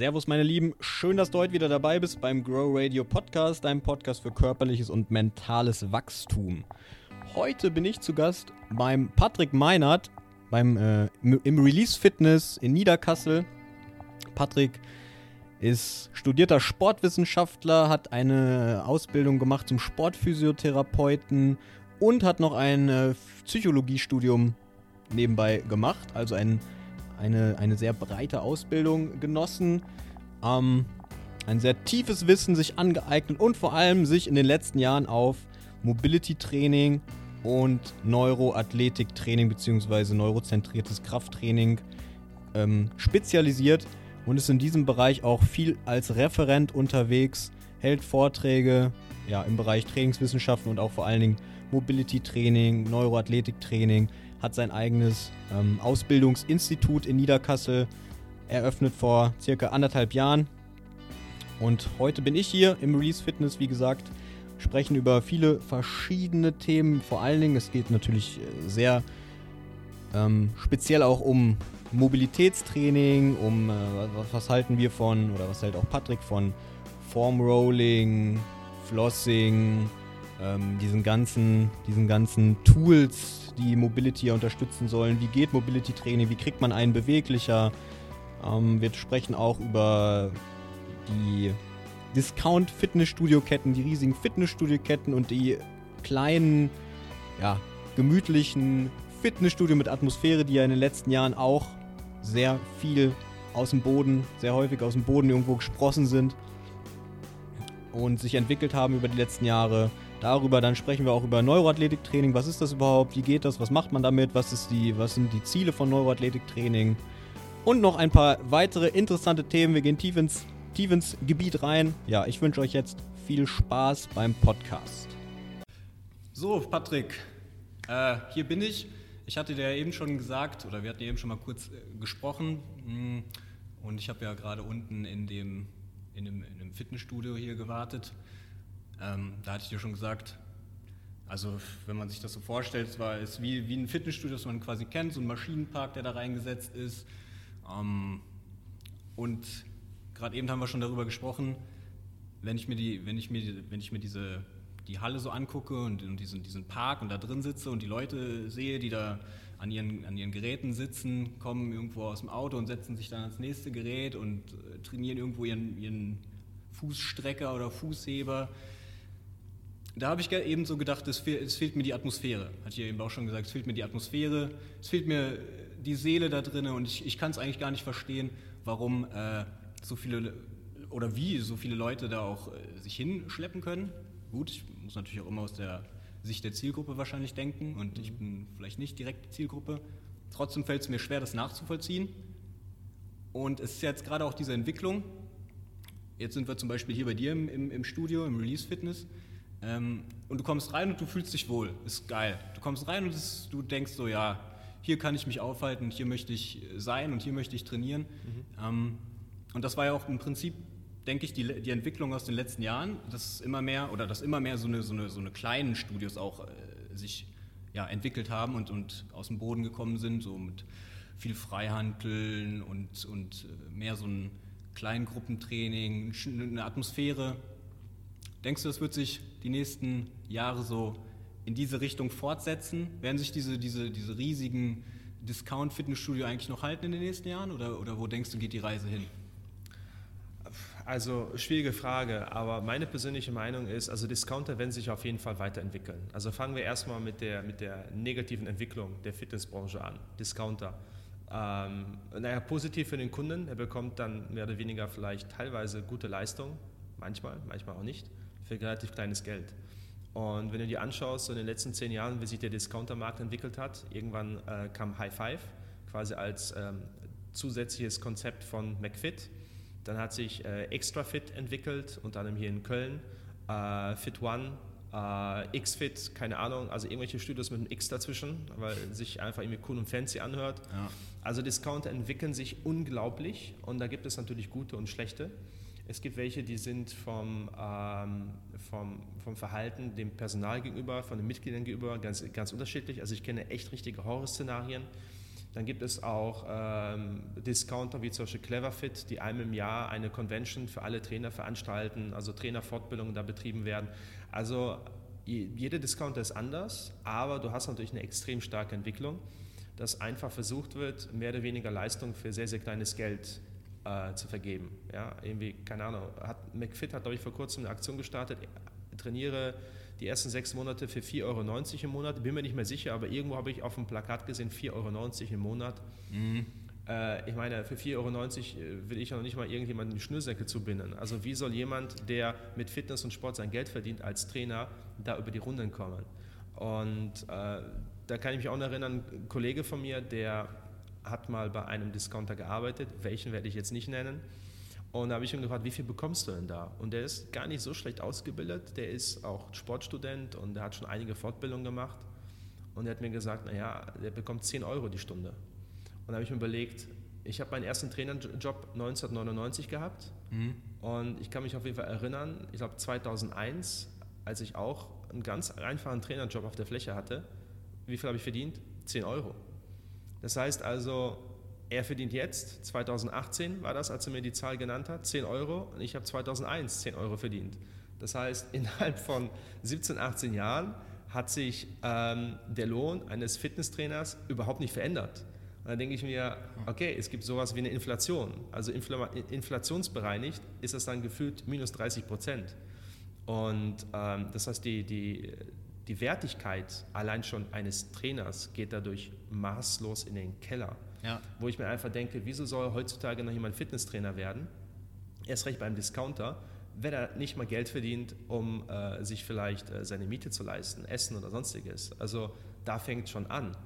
Servus, meine Lieben. Schön, dass du heute wieder dabei bist beim Grow Radio Podcast, deinem Podcast für körperliches und mentales Wachstum. Heute bin ich zu Gast beim Patrick Meinert beim, äh, im Release Fitness in Niederkassel. Patrick ist studierter Sportwissenschaftler, hat eine Ausbildung gemacht zum Sportphysiotherapeuten und hat noch ein äh, Psychologiestudium nebenbei gemacht, also ein eine, eine sehr breite Ausbildung genossen, ähm, ein sehr tiefes Wissen sich angeeignet und vor allem sich in den letzten Jahren auf Mobility-Training und Neuroathletik-Training bzw. neurozentriertes Krafttraining ähm, spezialisiert und ist in diesem Bereich auch viel als Referent unterwegs, hält Vorträge ja, im Bereich Trainingswissenschaften und auch vor allen Dingen Mobility-Training, Neuroathletik-Training, hat sein eigenes ähm, Ausbildungsinstitut in Niederkassel eröffnet vor circa anderthalb Jahren. Und heute bin ich hier im Release Fitness, wie gesagt, sprechen über viele verschiedene Themen. Vor allen Dingen, es geht natürlich äh, sehr ähm, speziell auch um Mobilitätstraining, um äh, was, was, halten wir von, oder was hält auch Patrick von Form Rolling, Flossing, ähm, diesen, ganzen, diesen ganzen Tools, die Mobility unterstützen sollen. Wie geht Mobility Training? Wie kriegt man einen beweglicher? Ähm, wir sprechen auch über die Discount-Fitnessstudio-Ketten, die riesigen Fitnessstudio-Ketten und die kleinen, ja, gemütlichen Fitnessstudio mit Atmosphäre, die ja in den letzten Jahren auch sehr viel aus dem Boden, sehr häufig aus dem Boden irgendwo gesprossen sind und sich entwickelt haben über die letzten Jahre. Darüber dann sprechen wir auch über Neuroathletiktraining. Was ist das überhaupt? Wie geht das? Was macht man damit? Was, ist die, was sind die Ziele von Neuroathletiktraining? Und noch ein paar weitere interessante Themen. Wir gehen tief ins, tief ins Gebiet rein. Ja, ich wünsche euch jetzt viel Spaß beim Podcast. So, Patrick, äh, hier bin ich. Ich hatte dir ja eben schon gesagt, oder wir hatten ja eben schon mal kurz äh, gesprochen. Hm, und ich habe ja gerade unten in dem, in dem, in dem Fitnessstudio hier gewartet. Ähm, da hatte ich dir schon gesagt, also wenn man sich das so vorstellt, war es wie, wie ein Fitnessstudio, das man quasi kennt, so ein Maschinenpark, der da reingesetzt ist. Ähm, und gerade eben haben wir schon darüber gesprochen, wenn ich mir, die, wenn ich mir, wenn ich mir diese, die Halle so angucke und, und diesen, diesen Park und da drin sitze und die Leute sehe, die da an ihren, an ihren Geräten sitzen, kommen irgendwo aus dem Auto und setzen sich dann ans nächste Gerät und äh, trainieren irgendwo ihren, ihren Fußstrecker oder Fußheber da habe ich eben so gedacht, es, fehl, es, fehlt mir die Atmosphäre. Hat hier eben auch schon gesagt, es fehlt mir die Atmosphäre, es fehlt mir die Seele da drin und ich, ich kann es eigentlich gar nicht verstehen, warum äh, so viele oder wie so viele Leute da auch äh, sich hinschleppen können. Gut, ich muss natürlich auch immer aus der Sicht der Zielgruppe wahrscheinlich denken und ich bin vielleicht nicht direkt die Zielgruppe. Trotzdem fällt es mir schwer, das nachzuvollziehen. Und es ist jetzt gerade auch diese Entwicklung. Jetzt sind wir zum Beispiel hier bei dir im, im, im Studio, im Release Fitness. Ähm, und du kommst rein und du fühlst dich wohl. Ist geil. Du kommst rein und das, du denkst so, ja, hier kann ich mich aufhalten, hier möchte ich sein und hier möchte ich trainieren. Mhm. Ähm, und das war ja auch im Prinzip, denke ich, die, die Entwicklung aus den letzten Jahren, dass immer mehr oder dass immer mehr so eine, so eine, so eine kleinen Studios auch äh, sich ja, entwickelt haben und, und aus dem Boden gekommen sind, so mit viel Freihandeln und, und äh, mehr so ein Kleingruppentraining, eine Atmosphäre, Denkst du, das wird sich die nächsten Jahre so in diese Richtung fortsetzen? Werden sich diese, diese, diese riesigen Discount-Fitnessstudio eigentlich noch halten in den nächsten Jahren oder, oder wo denkst du, geht die Reise hin? Also schwierige Frage, aber meine persönliche Meinung ist, also Discounter werden sich auf jeden Fall weiterentwickeln. Also fangen wir erstmal mit der, mit der negativen Entwicklung der Fitnessbranche an. Discounter. Ähm, naja, positiv für den Kunden, er bekommt dann mehr oder weniger vielleicht teilweise gute Leistung, manchmal, manchmal auch nicht für relativ kleines Geld. Und wenn du dir anschaust, so in den letzten zehn Jahren, wie sich der Discountermarkt entwickelt hat, irgendwann äh, kam High Five quasi als ähm, zusätzliches Konzept von McFit. Dann hat sich äh, Extra Fit entwickelt, unter anderem hier in Köln, äh, Fit One, äh, Xfit, keine Ahnung, also irgendwelche Studios mit einem X dazwischen, weil es sich einfach irgendwie cool und fancy anhört. Ja. Also Discounter entwickeln sich unglaublich und da gibt es natürlich gute und schlechte. Es gibt welche, die sind vom, ähm, vom, vom Verhalten dem Personal gegenüber, von den Mitgliedern gegenüber ganz, ganz unterschiedlich. Also ich kenne echt richtige Horrorszenarien. Dann gibt es auch ähm, Discounter wie zum Beispiel Cleverfit, die einmal im Jahr eine Convention für alle Trainer veranstalten, also Trainerfortbildungen da betrieben werden. Also jeder Discounter ist anders, aber du hast natürlich eine extrem starke Entwicklung, dass einfach versucht wird, mehr oder weniger Leistung für sehr, sehr kleines Geld äh, zu vergeben. Ja, irgendwie, keine Ahnung, hat, McFit hat, glaube ich, vor kurzem eine Aktion gestartet, trainiere die ersten sechs Monate für 4,90 Euro im Monat. Bin mir nicht mehr sicher, aber irgendwo habe ich auf dem Plakat gesehen, 4,90 Euro im Monat. Mhm. Äh, ich meine, für 4,90 Euro äh, will ich ja noch nicht mal irgendjemanden die Schnürsenkel zubinden. Also wie soll jemand, der mit Fitness und Sport sein Geld verdient als Trainer, da über die Runden kommen? Und äh, da kann ich mich auch noch erinnern, ein Kollege von mir, der hat mal bei einem Discounter gearbeitet, welchen werde ich jetzt nicht nennen. Und da habe ich ihn gefragt, wie viel bekommst du denn da? Und der ist gar nicht so schlecht ausgebildet, der ist auch Sportstudent und der hat schon einige Fortbildungen gemacht. Und er hat mir gesagt, naja, der bekommt 10 Euro die Stunde. Und da habe ich mir überlegt, ich habe meinen ersten Trainerjob 1999 gehabt mhm. und ich kann mich auf jeden Fall erinnern, ich glaube 2001, als ich auch einen ganz einfachen Trainerjob auf der Fläche hatte, wie viel habe ich verdient? 10 Euro. Das heißt also, er verdient jetzt, 2018 war das, als er mir die Zahl genannt hat, 10 Euro und ich habe 2001 10 Euro verdient. Das heißt, innerhalb von 17, 18 Jahren hat sich ähm, der Lohn eines Fitnesstrainers überhaupt nicht verändert. Und dann denke ich mir, okay, es gibt sowas wie eine Inflation. Also inflationsbereinigt ist das dann gefühlt minus 30 Prozent. Und ähm, das heißt, die, die, die Wertigkeit allein schon eines Trainers geht dadurch maßlos in den Keller. Ja. Wo ich mir einfach denke, wieso soll heutzutage noch jemand Fitnesstrainer werden? Erst recht beim Discounter, wenn er nicht mal Geld verdient, um äh, sich vielleicht äh, seine Miete zu leisten, Essen oder sonstiges. Also da fängt schon an.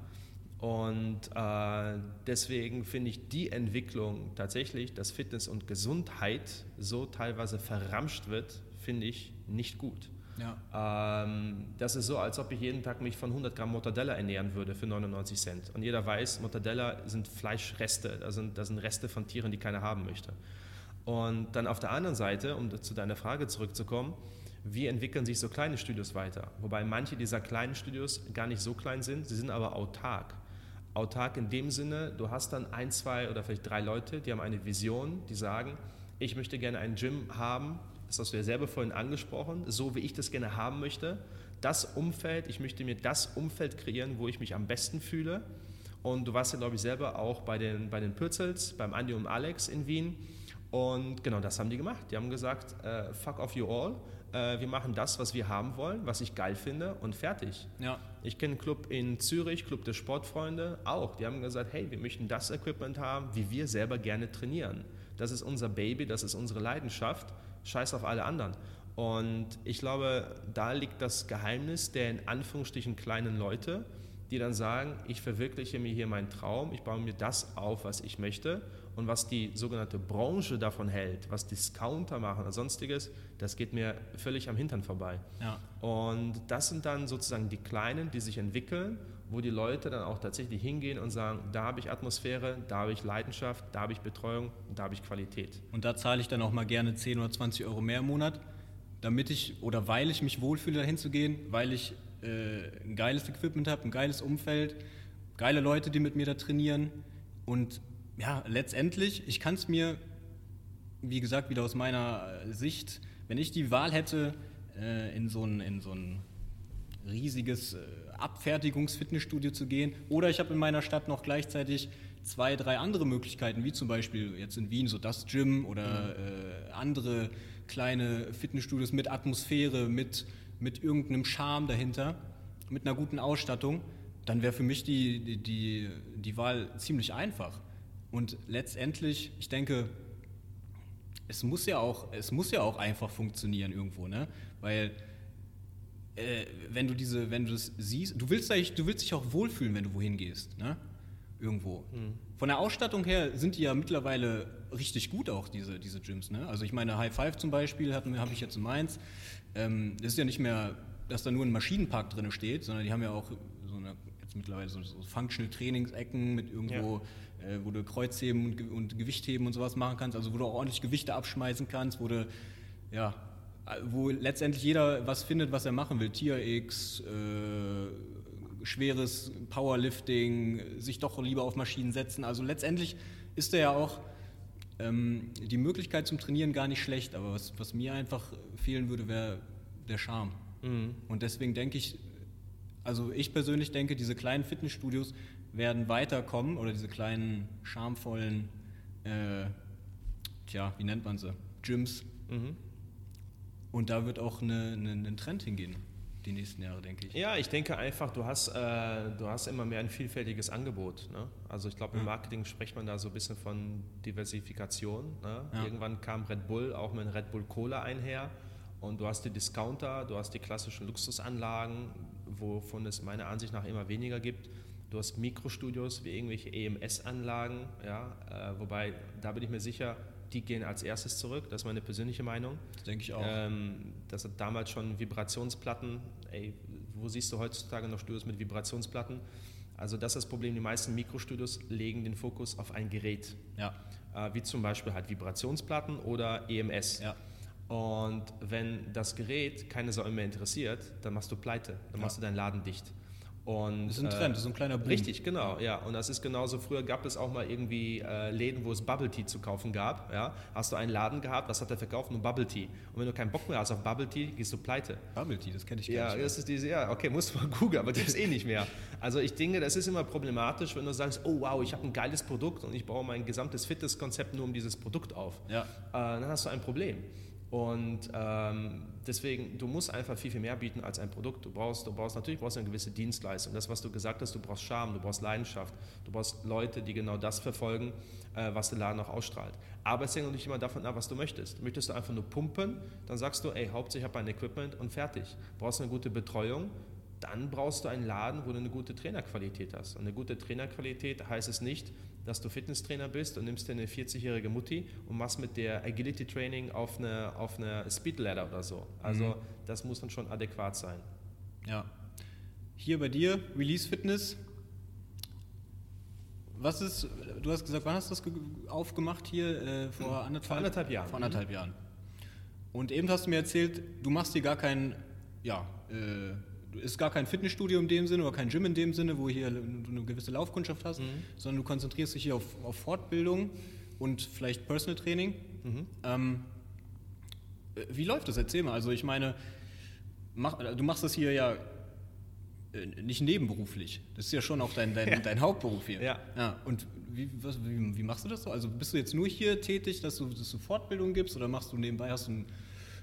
Und äh, deswegen finde ich die Entwicklung tatsächlich, dass Fitness und Gesundheit so teilweise verramscht wird, finde ich nicht gut. Ja. Ähm, das ist so, als ob ich jeden Tag mich von 100 Gramm Mortadella ernähren würde für 99 Cent. Und jeder weiß, Mortadella sind Fleischreste, das sind, das sind Reste von Tieren, die keiner haben möchte. Und dann auf der anderen Seite, um zu deiner Frage zurückzukommen, wie entwickeln sich so kleine Studios weiter? Wobei manche dieser kleinen Studios gar nicht so klein sind, sie sind aber autark. Autark in dem Sinne, du hast dann ein, zwei oder vielleicht drei Leute, die haben eine Vision, die sagen, ich möchte gerne ein Gym haben, das hast du ja selber vorhin angesprochen, so wie ich das gerne haben möchte. Das Umfeld, ich möchte mir das Umfeld kreieren, wo ich mich am besten fühle. Und du warst ja, glaube ich, selber auch bei den, bei den Pürzels, beim Andi und Alex in Wien. Und genau das haben die gemacht. Die haben gesagt, äh, fuck off you all. Äh, wir machen das, was wir haben wollen, was ich geil finde und fertig. Ja. Ich kenne einen Club in Zürich, Club der Sportfreunde, auch. Die haben gesagt, hey, wir möchten das Equipment haben, wie wir selber gerne trainieren. Das ist unser Baby, das ist unsere Leidenschaft scheiß auf alle anderen. Und ich glaube, da liegt das Geheimnis der in Anführungsstrichen kleinen Leute, die dann sagen, ich verwirkliche mir hier meinen Traum, ich baue mir das auf, was ich möchte. Und was die sogenannte Branche davon hält, was Discounter machen oder sonstiges, das geht mir völlig am Hintern vorbei. Ja. Und das sind dann sozusagen die Kleinen, die sich entwickeln wo die Leute dann auch tatsächlich hingehen und sagen, da habe ich Atmosphäre, da habe ich Leidenschaft, da habe ich Betreuung da habe ich Qualität. Und da zahle ich dann auch mal gerne 10 oder 20 Euro mehr im Monat, damit ich oder weil ich mich wohlfühle, dahin zu gehen, weil ich äh, ein geiles Equipment habe, ein geiles Umfeld, geile Leute, die mit mir da trainieren. Und ja, letztendlich, ich kann es mir, wie gesagt, wieder aus meiner Sicht, wenn ich die Wahl hätte, äh, in so ein, so ein riesiges äh, Abfertigungsfitnessstudio zu gehen. Oder ich habe in meiner Stadt noch gleichzeitig zwei, drei andere Möglichkeiten, wie zum Beispiel jetzt in Wien so das Gym oder äh, andere kleine Fitnessstudios mit Atmosphäre, mit, mit irgendeinem Charme dahinter, mit einer guten Ausstattung. Dann wäre für mich die, die, die, die Wahl ziemlich einfach. Und letztendlich, ich denke, es muss ja auch, es muss ja auch einfach funktionieren irgendwo, ne? Weil äh, wenn du diese, wenn du es siehst, du willst, du willst dich auch wohlfühlen, wenn du wohin gehst, ne? Irgendwo. Mhm. Von der Ausstattung her sind die ja mittlerweile richtig gut auch, diese, diese Gyms, ne? Also ich meine, High Five zum Beispiel habe ich jetzt in Mainz. Ähm, das ist ja nicht mehr, dass da nur ein Maschinenpark drin steht, sondern die haben ja auch so eine, jetzt mittlerweile so, so Functional Trainingsecken mit irgendwo, ja. äh, wo du Kreuzheben und, und Gewichtheben und sowas machen kannst, also wo du auch ordentlich Gewichte abschmeißen kannst, wo du ja, wo letztendlich jeder was findet, was er machen will. TRX, äh, schweres Powerlifting, sich doch lieber auf Maschinen setzen. Also letztendlich ist da ja auch ähm, die Möglichkeit zum Trainieren gar nicht schlecht, aber was, was mir einfach fehlen würde, wäre der Charme. Mhm. Und deswegen denke ich, also ich persönlich denke, diese kleinen Fitnessstudios werden weiterkommen oder diese kleinen, charmvollen, äh, tja, wie nennt man sie, Gyms. Mhm. Und da wird auch eine, eine, ein Trend hingehen die nächsten Jahre, denke ich. Ja, ich denke einfach, du hast, äh, du hast immer mehr ein vielfältiges Angebot. Ne? Also ich glaube, im Marketing spricht man da so ein bisschen von Diversifikation. Ne? Ja. Irgendwann kam Red Bull auch mit Red Bull Cola einher. Und du hast die Discounter, du hast die klassischen Luxusanlagen, wovon es meiner Ansicht nach immer weniger gibt. Du hast Mikrostudios wie irgendwelche EMS-Anlagen, ja, äh, wobei da bin ich mir sicher, die gehen als erstes zurück. Das ist meine persönliche Meinung. Das denke ich auch. Ähm, das hat damals schon Vibrationsplatten. Ey, wo siehst du heutzutage noch Studios mit Vibrationsplatten? Also das ist das Problem. Die meisten Mikrostudios legen den Fokus auf ein Gerät. Ja. Äh, wie zum Beispiel halt Vibrationsplatten oder EMS. Ja. Und wenn das Gerät keine Sau mehr interessiert, dann machst du pleite, dann ja. machst du deinen Laden dicht. Und, das ist ein Trend, das ist ein kleiner Boom. Richtig, genau, ja. Und das ist genauso, früher gab es auch mal irgendwie äh, Läden, wo es Bubble Tea zu kaufen gab. Ja? Hast du einen Laden gehabt, was hat er verkauft? Nur Bubble Tea. Und wenn du keinen Bock mehr hast auf Bubble Tea, gehst du pleite. Bubble Tea, das kenne ich gar ja, nicht. Ja, das ist diese, ja, okay, musst du mal googeln, aber das ist eh nicht mehr. Also ich denke, das ist immer problematisch, wenn du sagst, oh wow, ich habe ein geiles Produkt und ich baue mein gesamtes Fitnesskonzept nur um dieses Produkt auf. Ja. Äh, dann hast du ein Problem. Und ähm, deswegen, du musst einfach viel, viel mehr bieten als ein Produkt. Du brauchst, du brauchst natürlich brauchst eine gewisse Dienstleistung. Das, was du gesagt hast, du brauchst Charme, du brauchst Leidenschaft, du brauchst Leute, die genau das verfolgen, äh, was der Laden auch ausstrahlt. Aber es hängt natürlich immer davon ab, was du möchtest. Möchtest du einfach nur pumpen, dann sagst du, ey, hauptsächlich habe ein Equipment und fertig. Brauchst du eine gute Betreuung, dann brauchst du einen Laden, wo du eine gute Trainerqualität hast. Und eine gute Trainerqualität heißt es nicht, dass du Fitnesstrainer bist und nimmst dir eine 40-jährige Mutti und machst mit der Agility Training auf eine, auf eine Speed Ladder oder so. Also mhm. das muss dann schon adäquat sein. Ja. Hier bei dir, Release Fitness. Was ist, du hast gesagt, wann hast du das aufgemacht hier? Äh, vor, anderthalb, vor anderthalb Jahren. Vor anderthalb mhm. Jahren. Und eben hast du mir erzählt, du machst dir gar kein, ja, äh, ist gar kein Fitnessstudio in dem Sinne oder kein Gym in dem Sinne, wo hier eine gewisse Laufkundschaft hast, mhm. sondern du konzentrierst dich hier auf, auf Fortbildung und vielleicht Personal Training. Mhm. Ähm, wie läuft das? Erzähl mal. Also ich meine, mach, du machst das hier ja äh, nicht nebenberuflich. Das ist ja schon auch dein, dein, ja. dein Hauptberuf hier. Ja. ja. Und wie, was, wie, wie, machst du das so? Also bist du jetzt nur hier tätig, dass du, dass du Fortbildung gibst oder machst du nebenbei, hast du ein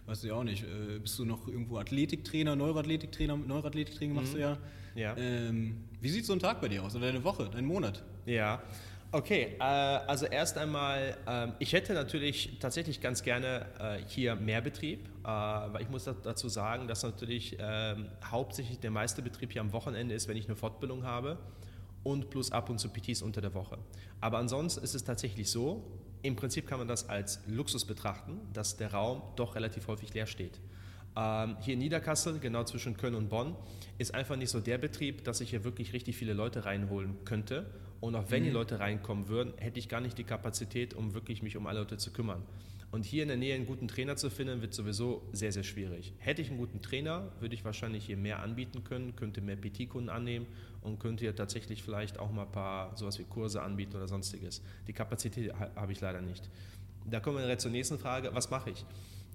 weiß ich auch nicht, äh, bist du noch irgendwo Athletiktrainer, Neuroathletiktrainer, Neuroathletiktraining machst mhm. du ja. ja. Ähm, wie sieht so ein Tag bei dir aus oder deine Woche, dein Monat? Ja, Okay, äh, also erst einmal, äh, ich hätte natürlich tatsächlich ganz gerne äh, hier mehr Betrieb, äh, weil ich muss dazu sagen, dass natürlich ähm, hauptsächlich der meiste Betrieb hier am Wochenende ist, wenn ich eine Fortbildung habe und plus ab und zu PTs unter der Woche. Aber ansonsten ist es tatsächlich so, im Prinzip kann man das als Luxus betrachten, dass der Raum doch relativ häufig leer steht. Ähm, hier in Niederkassel, genau zwischen Köln und Bonn, ist einfach nicht so der Betrieb, dass ich hier wirklich richtig viele Leute reinholen könnte. Und auch wenn mhm. die Leute reinkommen würden, hätte ich gar nicht die Kapazität, um wirklich mich um alle Leute zu kümmern. Und hier in der Nähe einen guten Trainer zu finden, wird sowieso sehr, sehr schwierig. Hätte ich einen guten Trainer, würde ich wahrscheinlich hier mehr anbieten können, könnte mehr PT-Kunden annehmen und könnte hier tatsächlich vielleicht auch mal ein paar sowas wie Kurse anbieten oder sonstiges. Die Kapazität habe ich leider nicht. Da kommen wir direkt zur nächsten Frage, was mache ich?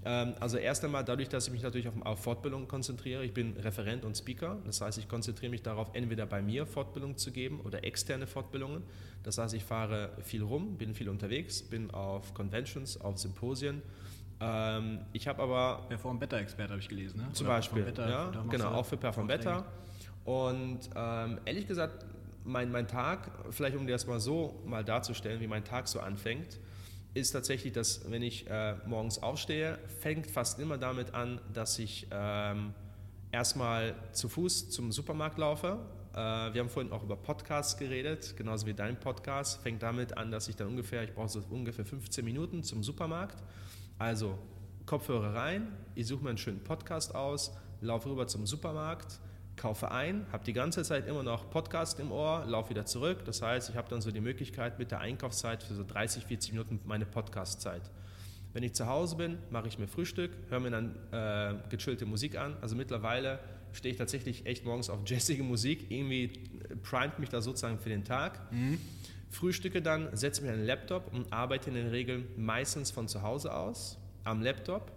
Ähm, also erst einmal dadurch, dass ich mich natürlich auf, Fortbildung konzentriere. Ich bin Referent und Speaker. Das heißt, ich konzentriere mich darauf, entweder bei mir Fortbildung zu geben oder externe Fortbildungen. Das heißt, ich fahre viel rum, bin viel unterwegs, bin auf Conventions, auf Symposien. Ähm, ich habe aber... Perform Better Expert habe ich gelesen. Ne? Zum Beispiel, ja, genau, auch für Perform Better. Und ähm, ehrlich gesagt, mein, mein Tag, vielleicht um dir das mal so mal darzustellen, wie mein Tag so anfängt, ist tatsächlich, dass wenn ich äh, morgens aufstehe, fängt fast immer damit an, dass ich ähm, erstmal zu Fuß zum Supermarkt laufe. Äh, wir haben vorhin auch über Podcasts geredet, genauso wie dein Podcast. Fängt damit an, dass ich dann ungefähr, ich brauche so ungefähr 15 Minuten zum Supermarkt. Also Kopfhörer rein, ich suche mir einen schönen Podcast aus, laufe rüber zum Supermarkt, kaufe ein, habe die ganze Zeit immer noch Podcast im Ohr, laufe wieder zurück. Das heißt, ich habe dann so die Möglichkeit mit der Einkaufszeit für so 30, 40 Minuten meine Podcastzeit. Wenn ich zu Hause bin, mache ich mir Frühstück, höre mir dann äh, gechillte Musik an. Also mittlerweile stehe ich tatsächlich echt morgens auf jazzige Musik. Irgendwie primet mich da sozusagen für den Tag. Mhm. Frühstücke dann, setze mich an den Laptop und arbeite in der Regel meistens von zu Hause aus am Laptop.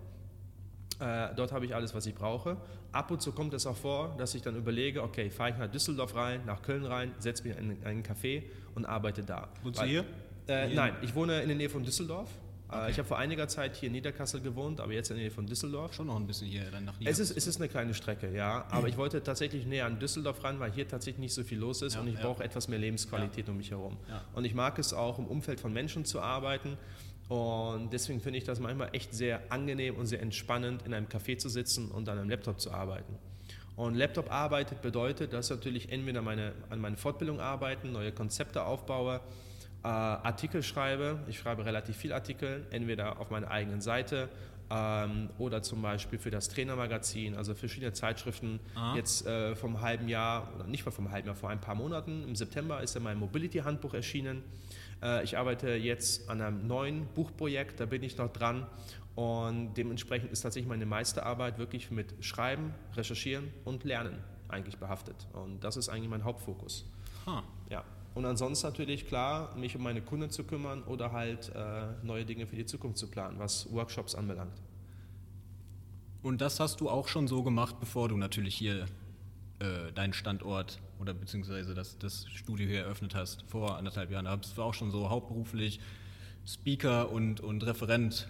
Äh, dort habe ich alles, was ich brauche. Ab und zu kommt es auch vor, dass ich dann überlege, okay, fahre ich nach Düsseldorf rein, nach Köln rein, setze mich in einen Café und arbeite da. Wohnst du hier? Äh, hier? Nein, ich wohne in der Nähe von Düsseldorf. Äh, okay. Ich habe vor einiger Zeit hier in Niederkassel gewohnt, aber jetzt in der Nähe von Düsseldorf. Schon noch ein bisschen hier dann nach Niederkassel. Es ist, es ist eine kleine Strecke, ja. Aber ich wollte tatsächlich näher an Düsseldorf ran, weil hier tatsächlich nicht so viel los ist ja, und ich ja. brauche etwas mehr Lebensqualität ja. um mich herum. Und ich mag es auch, im Umfeld von Menschen zu arbeiten. Und deswegen finde ich das manchmal echt sehr angenehm und sehr entspannend, in einem Café zu sitzen und an einem Laptop zu arbeiten. Und Laptop arbeitet bedeutet, dass ich natürlich entweder meine, an meiner Fortbildung arbeiten, neue Konzepte aufbaue, äh, Artikel schreibe. Ich schreibe relativ viel Artikel, entweder auf meiner eigenen Seite ähm, oder zum Beispiel für das Trainermagazin, also verschiedene Zeitschriften. Aha. Jetzt äh, vom halben Jahr, oder nicht mal vom halben Jahr, vor ein paar Monaten, im September ist ja mein Mobility-Handbuch erschienen. Äh, ich arbeite jetzt an einem neuen Buchprojekt, da bin ich noch dran. Und dementsprechend ist tatsächlich meine meiste Arbeit wirklich mit Schreiben, Recherchieren und Lernen eigentlich behaftet. Und das ist eigentlich mein Hauptfokus. Huh. Ja. Und ansonsten natürlich klar, mich um meine Kunden zu kümmern oder halt äh, neue Dinge für die Zukunft zu planen, was Workshops anbelangt. Und das hast du auch schon so gemacht, bevor du natürlich hier äh, deinen Standort oder beziehungsweise das, das Studio hier eröffnet hast, vor anderthalb Jahren. Da bist du auch schon so hauptberuflich Speaker und, und Referent.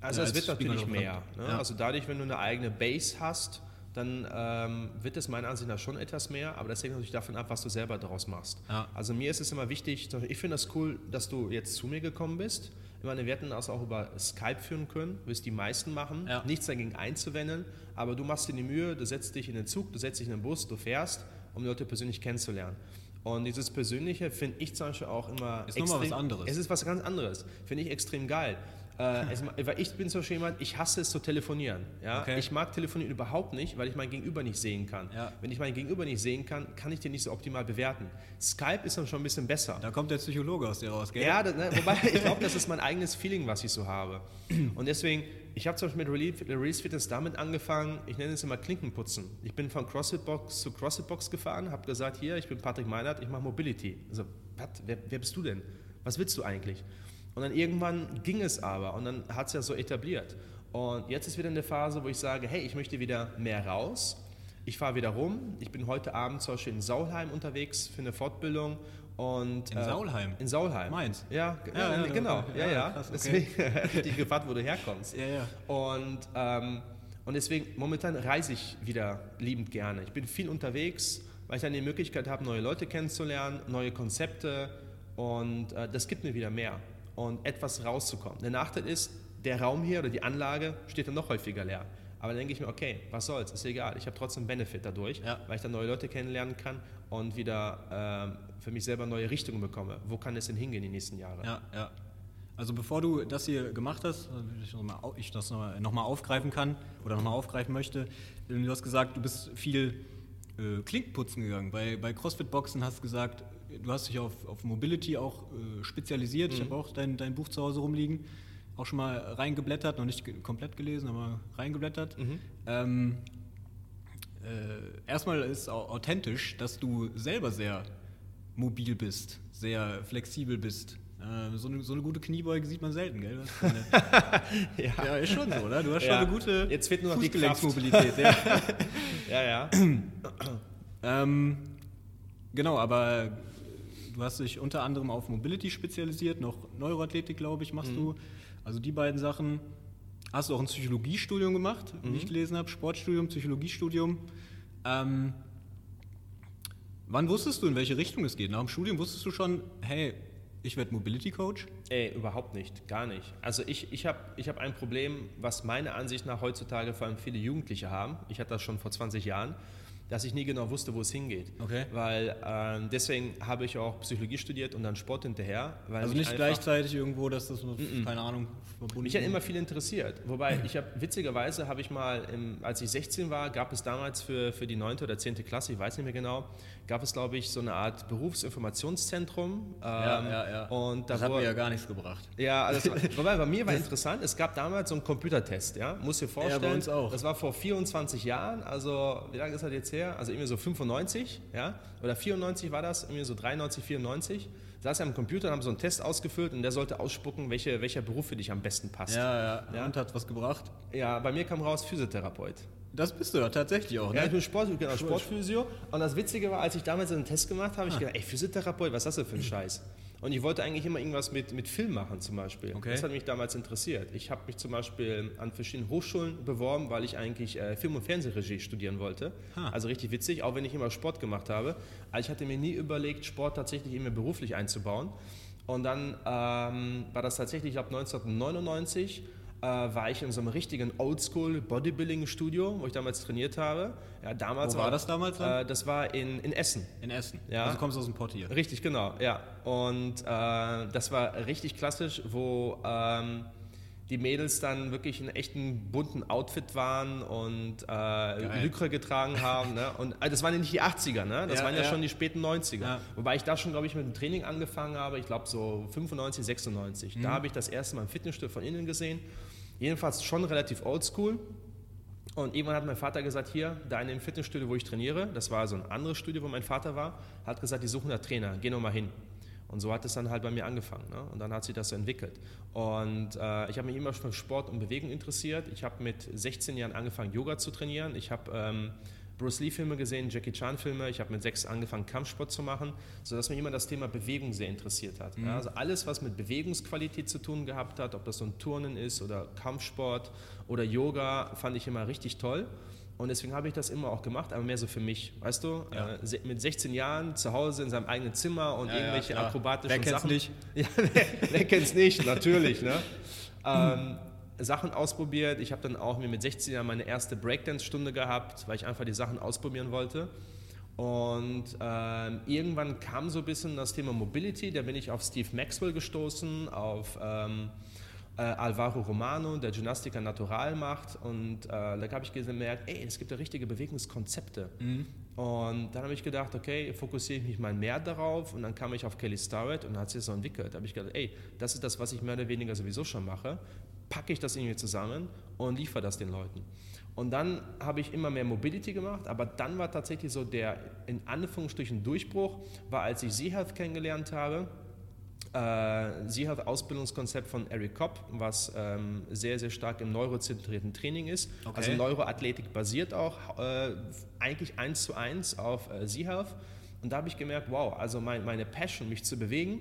Also es wird natürlich mehr. Ne? Ja. Also dadurch, wenn du eine eigene Base hast, dann ähm, wird es meiner Ansicht nach schon etwas mehr, aber das hängt natürlich davon ab, was du selber daraus machst. Ja. Also mir ist es immer wichtig, ich finde das cool, dass du jetzt zu mir gekommen bist. Ich meine, wir hätten das auch über Skype führen können, es die meisten machen. Ja. Nichts dagegen einzuwenden, aber du machst dir die Mühe, du setzt dich in den Zug, du setzt dich in den Bus, du fährst, um Leute persönlich kennenzulernen. Und dieses Persönliche finde ich zum Beispiel auch immer. Ist nochmal was anderes. Es ist was ganz anderes. Finde ich extrem geil. Äh, es, weil ich bin zum Beispiel jemand, ich hasse es zu telefonieren. Ja? Okay. Ich mag telefonieren überhaupt nicht, weil ich mein Gegenüber nicht sehen kann. Ja. Wenn ich mein Gegenüber nicht sehen kann, kann ich den nicht so optimal bewerten. Skype ist dann schon ein bisschen besser. Da kommt der Psychologe aus dir raus, gell? Ja, das, ne, wobei ich glaube, das ist mein eigenes Feeling, was ich so habe. Und deswegen, ich habe zum Beispiel mit Release Fitness damit angefangen, ich nenne es immer Klinkenputzen. Ich bin von CrossFit Box zu CrossFit Box gefahren, habe gesagt, hier, ich bin Patrick Meinert, ich mache Mobility. Also, wer, wer bist du denn? Was willst du eigentlich? Und dann irgendwann ging es aber und dann hat es ja so etabliert. Und jetzt ist wieder eine Phase, wo ich sage, hey, ich möchte wieder mehr raus. Ich fahre wieder rum. Ich bin heute Abend zum Beispiel in Saulheim unterwegs für eine Fortbildung. Und, in äh, Saulheim? In Saulheim. Mainz? Ja, ja, ja genau. Okay. Ja, ja. Krass, okay. Deswegen hätte ich gefragt, wo du herkommst. Ja, ja. Und, ähm, und deswegen, momentan reise ich wieder liebend gerne. Ich bin viel unterwegs, weil ich dann die Möglichkeit habe, neue Leute kennenzulernen, neue Konzepte und äh, das gibt mir wieder mehr und etwas rauszukommen. Der Nachteil ist, der Raum hier oder die Anlage steht dann noch häufiger leer. Aber dann denke ich mir, okay, was soll's, ist egal. Ich habe trotzdem Benefit dadurch, ja. weil ich dann neue Leute kennenlernen kann und wieder äh, für mich selber neue Richtungen bekomme. Wo kann es denn hingehen die nächsten Jahre? Ja, ja. Also bevor du das hier gemacht hast, ich das nochmal aufgreifen kann oder nochmal aufgreifen möchte, du hast gesagt, du bist viel äh, Klinkputzen gegangen. Bei, bei CrossFit Boxen hast du gesagt, du hast dich auf, auf Mobility auch äh, spezialisiert. Mhm. Ich habe auch dein, dein Buch zu Hause rumliegen, auch schon mal reingeblättert, noch nicht komplett gelesen, aber reingeblättert. Mhm. Ähm, äh, erstmal ist authentisch, dass du selber sehr mobil bist, sehr flexibel bist. Äh, so, eine, so, eine, gute Kniebeuge sieht man selten, gell? ja. ja. ist schon so, oder? Du hast ja. schon eine gute Jetzt fehlt nur noch die Kraftmobilität. ja, ja. ja. ähm, genau, aber du hast dich unter anderem auf Mobility spezialisiert, noch Neuroathletik, glaube ich, machst mhm. du. Also die beiden Sachen. Hast du auch ein Psychologiestudium gemacht, mhm. wie ich gelesen habe, Sportstudium, Psychologiestudium. Ähm, wann wusstest du, in welche Richtung es geht? Nach dem Studium wusstest du schon, hey, ich werde Mobility Coach? Ey, überhaupt nicht, gar nicht. Also ich, ich habe ich hab ein Problem, was meiner Ansicht nach heutzutage vor allem viele Jugendliche haben. Ich hatte das schon vor 20 Jahren dass ich nie genau wusste, wo es hingeht. Okay. Weil ähm, deswegen habe ich auch Psychologie studiert und dann Sport hinterher. Also nicht gleichzeitig irgendwo, dass das, keine Ahnung, verbunden Mich hat immer viel interessiert. Wobei, ich habe witzigerweise habe ich mal, im, als ich 16 war, gab es damals für, für die 9. oder 10. Klasse, ich weiß nicht mehr genau, gab es, glaube ich, so eine Art Berufsinformationszentrum. Ja, Ähm, ja, ja. Und da das hat mir ja gar nichts gebracht. ja, also wobei bei mir war interessant, es gab damals so einen Computertest, ja, muss dir vorstellen. bei uns auch. Das war vor 24 Jahren, also wie lange ist das jetzt her? Also irgendwie so 95, ja, oder 94 war das, irgendwie so 93, 94. Saß ja am Computer und haben so einen Test ausgefüllt und der sollte ausspucken, welche, welcher Beruf für dich am besten passt. Ja, ja, Ja. Und hat was gebracht? Ja, bei mir kam raus Physiotherapeut. Das bist du ja tatsächlich auch, Ja, ich ne? bin Sport, genau, Sport- Sportphysio. Und das Witzige war, als ich damals einen Test gemacht habe, ich gedacht, ey, Physiotherapeut, was ist das denn für ein Scheiß? Und ich wollte eigentlich immer irgendwas mit, mit Film machen zum Beispiel. Okay. Das hat mich damals interessiert. Ich habe mich zum Beispiel an verschiedenen Hochschulen beworben, weil ich eigentlich äh, Film- und Fernsehregie studieren wollte. Ha. Also richtig witzig, auch wenn ich immer Sport gemacht habe. Aber ich hatte mir nie überlegt, Sport tatsächlich immer beruflich einzubauen. Und dann ähm, war das tatsächlich ab 1999 äh, war ich in so einem richtigen Oldschool Bodybuilding Studio, wo ich damals trainiert habe. Ja, damals Wo war das damals? Äh, das war in, in Essen. In Essen. Ja. Also du kommst aus dem Pott hier. Richtig, genau, ja. Und äh, das war richtig klassisch, wo ähm, die Mädels dann wirklich in echten bunten Outfit waren und äh, Lykre getragen haben. Ne? Und äh, das waren ja nicht die 80er, ne? das Ja, waren ja, ja. schon die späten 90er. Ja. Wobei ich da schon, glaube ich, mit dem Training angefangen habe, ich glaube so 95, 96. Mhm. Da habe ich das erste Mal ein Fitnessstudio von innen gesehen. Jedenfalls schon relativ oldschool. Und irgendwann hat mein Vater gesagt, hier, da in dem Fitnessstudio, wo ich trainiere, das war so ein anderes Studio, wo mein Vater war, hat gesagt, die suchen da Trainer, geh noch mal hin. Und so hat es dann halt bei mir angefangen. Ne? Und dann hat sich das so entwickelt. Und äh, ich habe mich immer für Sport und Bewegung interessiert. Ich habe mit 16 Jahren angefangen, Yoga zu trainieren. Ich habe ähm, Bruce Lee-Filme gesehen, Jackie Chan-Filme. Ich habe mit sechs angefangen, Kampfsport zu machen, sodass mich immer das Thema Bewegung sehr interessiert hat. Ja? Also alles, was mit Bewegungsqualität zu tun gehabt hat, ob das so ein Turnen ist oder Kampfsport oder Yoga, fand ich immer richtig toll. Und deswegen habe ich das immer auch gemacht, aber mehr so für mich. Weißt du, Ja. äh, mit 16 Jahren zu Hause in seinem eigenen Zimmer und Ja, irgendwelche akrobatischen Wer kennt's Sachen. nicht? Ja, wer, wer kennt's nicht, natürlich. Ne? Ähm, Sachen ausprobiert. Ich habe dann auch mir mit 16 Jahren meine erste Breakdance-Stunde gehabt, weil ich einfach die Sachen ausprobieren wollte. Und ähm, irgendwann kam so ein bisschen das Thema Mobility. Da bin ich auf Steve Maxwell gestoßen, auf ähm, äh, Alvaro Romano, der Gymnastiker Natural macht. Und äh, da habe ich gemerkt, ey, es gibt ja richtige Bewegungskonzepte. Und dann habe ich gedacht, okay, fokussiere ich mich mal mehr darauf. Und dann kam ich auf Kelly Starrett und hat sich so entwickelt. Da habe ich gedacht, ey, das ist das, was ich mehr oder weniger sowieso schon mache. Packe ich das irgendwie zusammen und liefere das den Leuten. Und dann habe ich immer mehr Mobility gemacht, aber dann war tatsächlich so der in Anführungsstrichen Durchbruch, war als ich Z-Health kennengelernt habe. Äh, Z-Health Ausbildungskonzept von Eric Kopp, was ähm, sehr, sehr stark im neurozentrierten Training ist. Okay. Also Neuroathletik basiert auch äh, eigentlich eins zu eins auf äh, Z-Health. Und da habe ich gemerkt, wow, also mein, meine Passion, mich zu bewegen,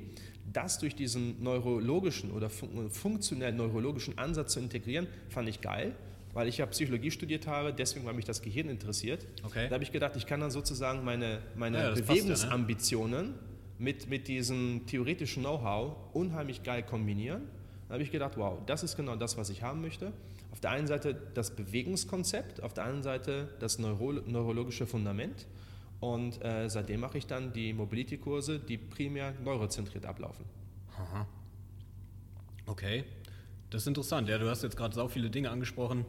das durch diesen neurologischen oder fun funktionell neurologischen Ansatz zu integrieren, fand ich geil, weil ich ja Psychologie studiert habe, deswegen war mich das Gehirn interessiert. Okay. Da habe ich gedacht, ich kann dann sozusagen meine, meine Ja, passt ja, ne? Bewegungsambitionen mit, mit diesem theoretischen Know-how unheimlich geil kombinieren. Da habe ich gedacht, wow, das ist genau das, was ich haben möchte. Auf der einen Seite das Bewegungskonzept, auf der anderen Seite das Neuro neurologische Fundament. Und äh, seitdem mache ich dann die Mobility-Kurse, die primär neurozentriert ablaufen. Okay. Das ist interessant. Ja, du hast jetzt gerade so viele Dinge angesprochen.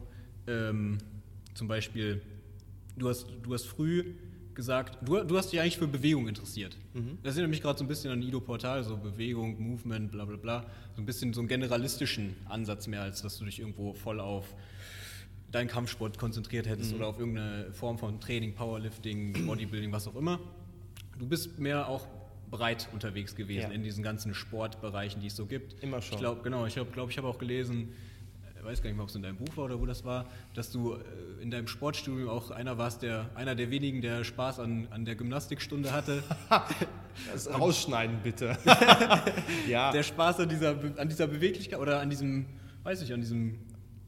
Ähm, zum Beispiel, du hast, du hast früh gesagt, du, du hast dich eigentlich für Bewegung interessiert. Das erinnert mich gerade so ein bisschen an Ido Portal, so Bewegung, Movement, bla bla bla. So ein bisschen so einen generalistischen Ansatz mehr, als dass du dich irgendwo voll auf deinen Kampfsport konzentriert hättest oder auf irgendeine Form von Training, Powerlifting, Bodybuilding, was auch immer. Du bist mehr auch breit unterwegs gewesen Ja. in diesen ganzen Sportbereichen, die es so gibt. Immer schon. Ich glaube, genau, ich glaube, glaub, ich habe auch gelesen, äh, weiß gar nicht mehr, ob es in deinem Buch war oder wo das war, dass du äh, in deinem Sportstudium auch einer warst, der einer der wenigen, der Spaß an, an der Gymnastikstunde hatte. Das rausschneiden bitte. ja. der Spaß an dieser, an dieser Beweglichkeit oder an diesem, weiß ich, an diesem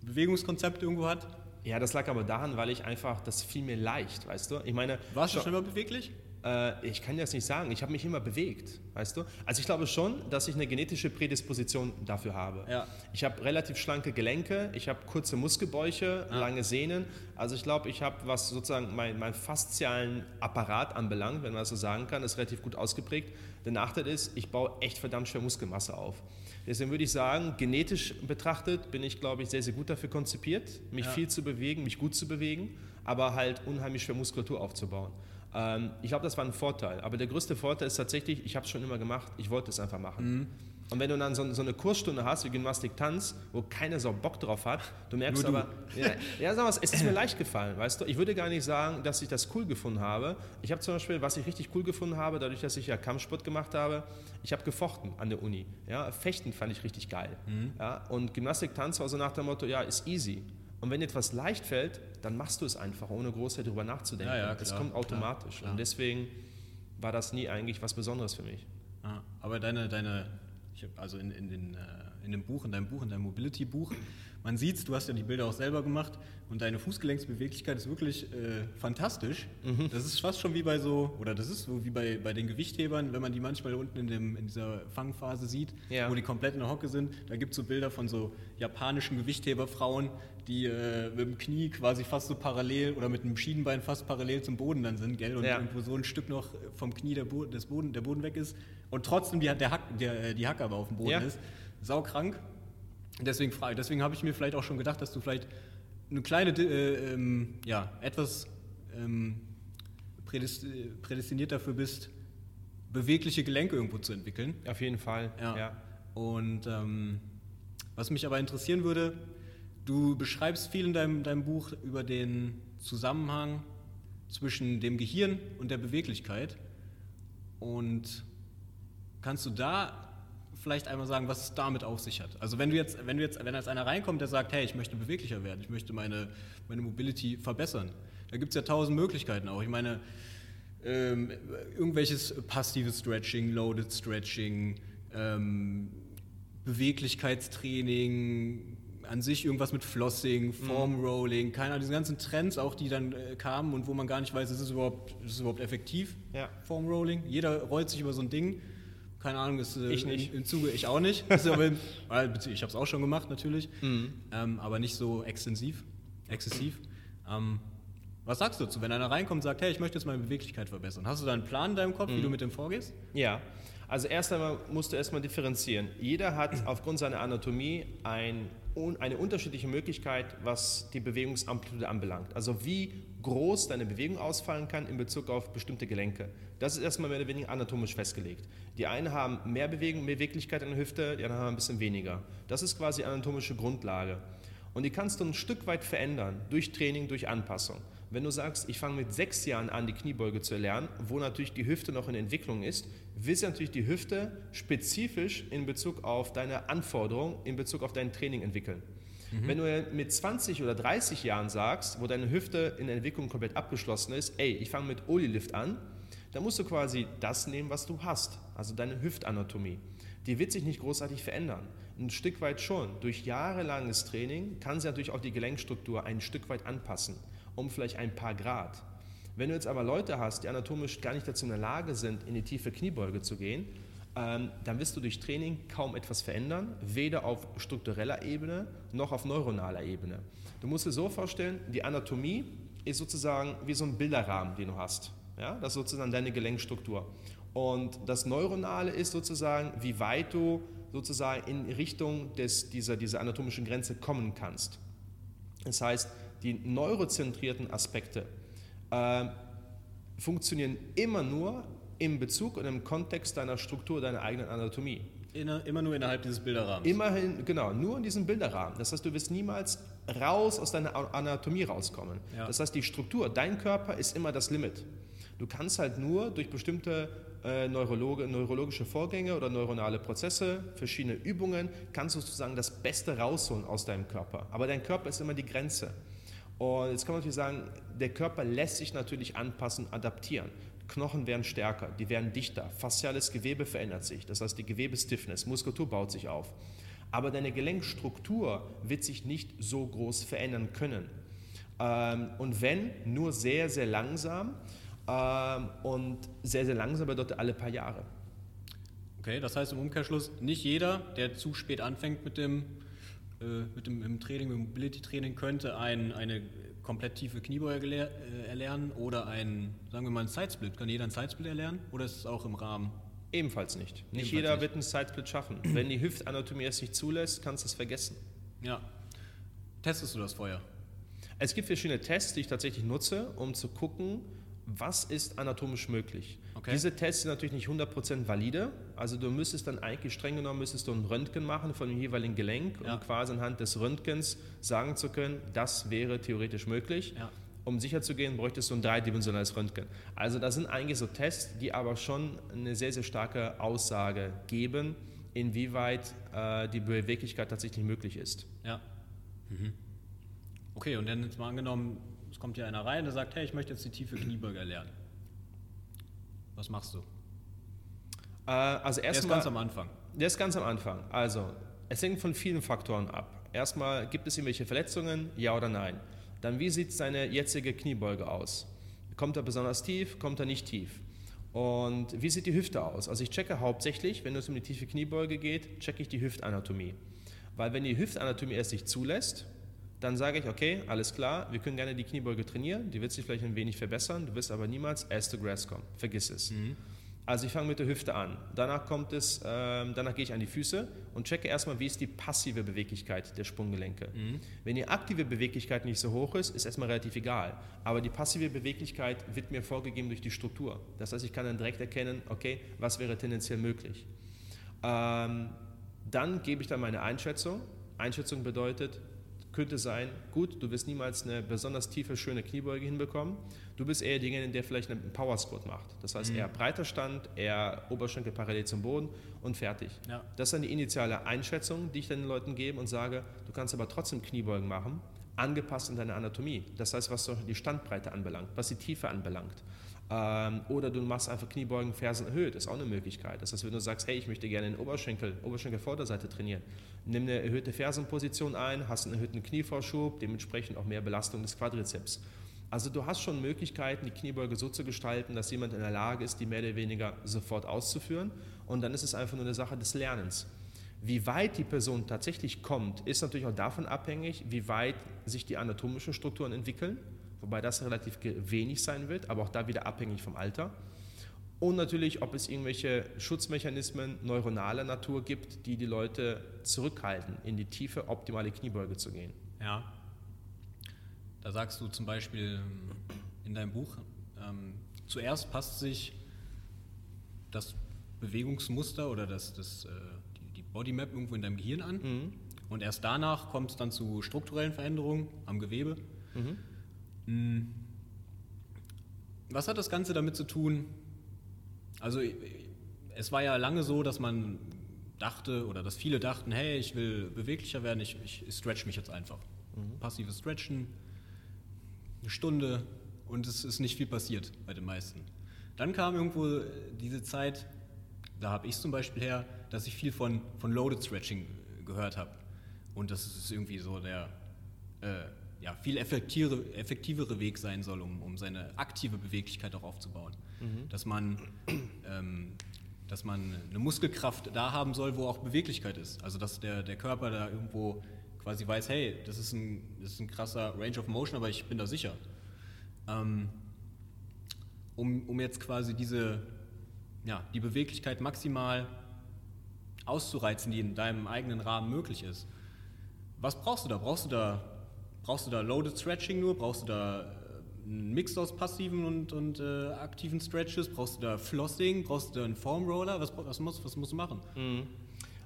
Bewegungskonzept irgendwo hat. ja, das lag aber daran, weil ich einfach, das fiel mir leicht, weißt du? Ich meine, Warst du schon- mal beweglich? Äh, ich kann das nicht sagen. Ich habe mich immer bewegt, weißt du? Also ich glaube schon, dass ich eine genetische Prädisposition dafür habe. Ja. Ich habe relativ schlanke Gelenke, ich habe kurze Muskelbäuche, ja. lange Sehnen. Also ich glaube, ich habe, was sozusagen meinen mein faszialen Apparat anbelangt, wenn man das so sagen kann, ist relativ gut ausgeprägt. Der Nachteil ist, ich baue echt verdammt schwer Muskelmasse auf. Deswegen würde ich sagen, genetisch betrachtet bin ich, glaube ich, sehr, sehr gut dafür konzipiert, mich ja. viel zu bewegen, mich gut zu bewegen, aber halt unheimlich schwer Muskulatur aufzubauen. Ähm, ich glaube, das war ein Vorteil. Aber der größte Vorteil ist tatsächlich, ich habe es schon immer gemacht, ich wollte es einfach machen. Mhm. Und wenn du dann so, so, eine Kursstunde hast wie Gymnastik Tanz, wo keiner so Bock drauf hat, du merkst du. aber, ja, ja, sag mal, es ist mir leicht gefallen, weißt du? Ich würde gar nicht sagen, dass ich das cool gefunden habe. Ich habe zum Beispiel, was ich richtig cool gefunden habe, dadurch, dass ich ja Kampfsport gemacht habe, ich habe gefochten an der Uni. Ja? Fechten fand ich richtig geil. Mhm. Ja? Und Gymnastik Tanz war so nach dem Motto, ja, ist easy. Und wenn etwas leicht fällt, dann machst du es einfach, ohne groß darüber nachzudenken. Ja, ja, es kommt automatisch. Klar, klar. Und deswegen war das nie eigentlich was Besonderes für mich. Aber deine, deine also in, in, den, äh, in dem Buch, in deinem Buch, in deinem Mobility-Buch, man sieht es, du hast ja die Bilder auch selber gemacht und deine Fußgelenksbeweglichkeit ist wirklich äh, fantastisch. Mhm. Das ist fast schon wie bei so, oder das ist so wie bei, bei den Gewichthebern, wenn man die manchmal unten in, dem, in dieser Fangphase sieht, ja. wo die komplett in der Hocke sind. Da gibt es so Bilder von so japanischen Gewichtheberfrauen, die äh, mit dem Knie quasi fast so parallel oder mit dem Schienenbein fast parallel zum Boden dann sind, gell? Und ja. irgendwo so ein Stück noch vom Knie der, Bo des Boden, der Boden weg ist und trotzdem die, der Hack, der, die Hacke aber auf dem Boden ja. ist. Saukrank. Deswegen, deswegen habe ich mir vielleicht auch schon gedacht, dass du vielleicht eine kleine, äh, ähm, ja, etwas ähm, prädestiniert dafür bist, bewegliche Gelenke irgendwo zu entwickeln. Auf jeden Fall, ja. ja. Und ähm, was mich aber interessieren würde, du beschreibst viel in deinem, deinem Buch über den Zusammenhang zwischen dem Gehirn und der Beweglichkeit. Und kannst du da vielleicht einmal sagen, was es damit auf sich hat. Also wenn du jetzt, wenn du jetzt, wenn jetzt einer reinkommt, der sagt, hey, ich möchte beweglicher werden, ich möchte meine, meine Mobility verbessern, da gibt es ja tausend Möglichkeiten auch. Ich meine, ähm, irgendwelches passives Stretching, Loaded Stretching, ähm, Beweglichkeitstraining, an sich irgendwas mit Flossing, Form Rolling, keine Ahnung, diese ganzen Trends auch, die dann äh, kamen und wo man gar nicht weiß, ist es überhaupt, ist es überhaupt effektiv, ja. Form Rolling. Jeder rollt sich über so ein Ding keine Ahnung, ist äh, ich nicht. im Zuge, ich auch nicht. ich habe es auch schon gemacht natürlich, mhm. ähm, aber nicht so extensiv, exzessiv. Ähm, was sagst du dazu, wenn einer reinkommt und sagt, hey, ich möchte jetzt meine Beweglichkeit verbessern? Hast du da einen Plan in deinem Kopf, mhm. wie du mit dem vorgehst? Ja, also erst einmal musst du erstmal differenzieren. Jeder hat aufgrund seiner Anatomie ein, eine unterschiedliche Möglichkeit, was die Bewegungsamplitude anbelangt. Also wie groß deine Bewegung ausfallen kann in Bezug auf bestimmte Gelenke. Das ist erstmal mehr oder weniger anatomisch festgelegt. Die einen haben mehr Bewegung, mehr Beweglichkeit in der Hüfte, die anderen haben ein bisschen weniger. Das ist quasi anatomische Grundlage. Und die kannst du ein Stück weit verändern durch Training, durch Anpassung. Wenn du sagst, ich fange mit sechs Jahren an, die Kniebeuge zu erlernen, wo natürlich die Hüfte noch in Entwicklung ist, willst du natürlich die Hüfte spezifisch in Bezug auf deine Anforderungen, in Bezug auf dein Training entwickeln. Mhm. Wenn du mit 20 oder 30 Jahren sagst, wo deine Hüfte in der Entwicklung komplett abgeschlossen ist, ey, ich fange mit Oli-Lift an, dann musst du quasi das nehmen, was du hast, also deine Hüftanatomie. Die wird sich nicht großartig verändern. Ein Stück weit schon. Durch jahrelanges Training kann sie natürlich auch die Gelenkstruktur ein Stück weit anpassen um vielleicht ein paar Grad. Wenn du jetzt aber Leute hast, die anatomisch gar nicht dazu in der Lage sind, in die tiefe Kniebeuge zu gehen, dann wirst du durch Training kaum etwas verändern, weder auf struktureller Ebene noch auf neuronaler Ebene. Du musst dir so vorstellen, die Anatomie ist sozusagen wie so ein Bilderrahmen, den du hast. Ja? Das ist sozusagen deine Gelenkstruktur. Und das Neuronale ist sozusagen, wie weit du sozusagen in Richtung des, dieser, dieser anatomischen Grenze kommen kannst. Das heißt, die neurozentrierten Aspekte äh, funktionieren immer nur im Bezug und im Kontext deiner Struktur, deiner eigenen Anatomie. Inner, immer nur innerhalb dieses Bilderrahmens. Immerhin, genau, nur in diesem Bilderrahmen. Das heißt, du wirst niemals raus aus deiner Anatomie rauskommen. Ja. Das heißt, die Struktur, dein Körper ist immer das Limit. Du kannst halt nur durch bestimmte äh, Neurologe, neurologische Vorgänge oder neuronale Prozesse, verschiedene Übungen, kannst du sozusagen das Beste rausholen aus deinem Körper. Aber dein Körper ist immer die Grenze. Und jetzt kann man natürlich sagen, der Körper lässt sich natürlich anpassen, adaptieren. Knochen werden stärker, die werden dichter, fasziales Gewebe verändert sich, das heißt die Gewebestiffness, Muskulatur baut sich auf. Aber deine Gelenkstruktur wird sich nicht so groß verändern können. Ähm, und wenn, nur sehr, sehr langsam. Ähm, und sehr, sehr langsam bedeutet alle paar Jahre. Okay, das heißt im Umkehrschluss, nicht jeder, der zu spät anfängt mit dem, äh, mit dem Training, mit Mobility-Training, könnte ein, eine komplett tiefe Kniebeuge äh, erlernen oder ein, sagen wir mal, ein Sidesplit. Kann jeder ein Sidesplit erlernen oder ist es auch im Rahmen? Ebenfalls nicht. Nicht Ebenfalls jeder nicht. wird einen Sidesplit schaffen. Wenn die Hüftanatomie es nicht zulässt, kannst du es vergessen. Ja. Testest du das vorher? Es gibt verschiedene Tests, die ich tatsächlich nutze, um zu gucken, was ist anatomisch möglich. Okay. Diese Tests sind natürlich nicht 100% valide. Also du müsstest dann eigentlich streng genommen müsstest du ein Röntgen machen von dem jeweiligen Gelenk, ja. um quasi anhand des Röntgens sagen zu können, das wäre theoretisch möglich. Ja. Um sicher zu gehen, bräuchtest du ein dreidimensionales Röntgen. Also das sind eigentlich so Tests, die aber schon eine sehr, sehr starke Aussage geben, inwieweit äh, die Beweglichkeit tatsächlich möglich ist. Ja. Mhm. Okay, und dann jetzt mal angenommen, es kommt hier einer rein, der sagt, hey, ich möchte jetzt die tiefe Kniebeuge lernen. Was machst du? Äh, also erstmal. Der ist ganz am Anfang. Der ist ganz am Anfang. Also, es hängt von vielen Faktoren ab. Erstmal, gibt es irgendwelche Verletzungen? Ja oder nein? Dann, wie sieht seine jetzige Kniebeuge aus? Kommt er besonders tief? Kommt er nicht tief? Und wie sieht die Hüfte aus? Also ich checke hauptsächlich, wenn es um die tiefe Kniebeuge geht, checke ich die Hüftanatomie. Weil wenn die Hüftanatomie erst sich zulässt, dann sage ich, okay, alles klar, wir können gerne die Kniebeuge trainieren, die wird sich vielleicht ein wenig verbessern, du wirst aber niemals as to grass kommen, vergiss es. Mhm. Also ich fange mit der Hüfte an, danach kommt es, ähm, danach gehe ich an die Füße und checke erstmal, wie ist die passive Beweglichkeit der Sprunggelenke. Mhm. Wenn die aktive Beweglichkeit nicht so hoch ist, ist erstmal relativ egal, aber die passive Beweglichkeit wird mir vorgegeben durch die Struktur. Das heißt, ich kann dann direkt erkennen, okay, was wäre tendenziell möglich. Ähm, dann gebe ich dann meine Einschätzung. Einschätzung bedeutet, könnte sein, gut, du wirst niemals eine besonders tiefe, schöne Kniebeuge hinbekommen. Du bist eher derjenige, der vielleicht einen Power Squat macht. Das heißt, mhm. eher breiter Stand, eher Oberschenkel parallel zum Boden und fertig. Ja. Das ist dann die initiale Einschätzung, die ich den Leuten gebe und sage, du kannst aber trotzdem Kniebeugen machen, angepasst an deine Anatomie. Das heißt, was die Standbreite anbelangt, was die Tiefe anbelangt. Ähm, oder du machst einfach Kniebeugen, Fersen erhöht, ist auch eine Möglichkeit. Das heißt, wenn du sagst, hey, ich möchte gerne den Oberschenkel, Oberschenkelvorderseite trainieren, nimm eine erhöhte Fersenposition ein, hast einen erhöhten Knievorschub, dementsprechend auch mehr Belastung des Quadrizeps. Also du hast schon Möglichkeiten, die Kniebeuge so zu gestalten, dass jemand in der Lage ist, die mehr oder weniger sofort auszuführen. Und dann ist es einfach nur eine Sache des Lernens. Wie weit die Person tatsächlich kommt, ist natürlich auch davon abhängig, wie weit sich die anatomischen Strukturen entwickeln wobei das relativ wenig sein wird, aber auch da wieder abhängig vom Alter. Und natürlich, ob es irgendwelche Schutzmechanismen neuronaler Natur gibt, die die Leute zurückhalten, in die tiefe, optimale Kniebeuge zu gehen. Ja. Da sagst du zum Beispiel in deinem Buch, ähm, zuerst passt sich das Bewegungsmuster oder das, das, äh, die, die Bodymap irgendwo in deinem Gehirn an mhm. und erst danach kommt es dann zu strukturellen Veränderungen am Gewebe. Mhm. Hm. Was hat das Ganze damit zu tun? Also es war ja lange so, dass man dachte oder dass viele dachten, hey, ich will beweglicher werden, ich, ich stretch mich jetzt einfach. Mhm. Passives Stretchen, eine Stunde und es ist nicht viel passiert bei den meisten. Dann kam irgendwo diese Zeit, da habe ich zum Beispiel her, dass ich viel von, von Loaded Stretching gehört habe. Und das ist irgendwie so der äh, ja, viel effektivere, effektivere Weg sein soll, um, um seine aktive Beweglichkeit auch aufzubauen. Mhm. Dass, man, ähm, dass man eine Muskelkraft da haben soll, wo auch Beweglichkeit ist. Also dass der, der Körper da irgendwo quasi weiß, hey, das ist, ein, das ist ein krasser Range of Motion, aber ich bin da sicher. Ähm, um, um jetzt quasi diese, ja, die Beweglichkeit maximal auszureizen, die in deinem eigenen Rahmen möglich ist. Was brauchst du da? Brauchst du da Brauchst du da Loaded Stretching nur? Brauchst du da äh, einen Mix aus passiven und, und äh, aktiven Stretches? Brauchst du da Flossing? Brauchst du da einen Foam Roller? Was, was, musst, was musst du machen? Mhm.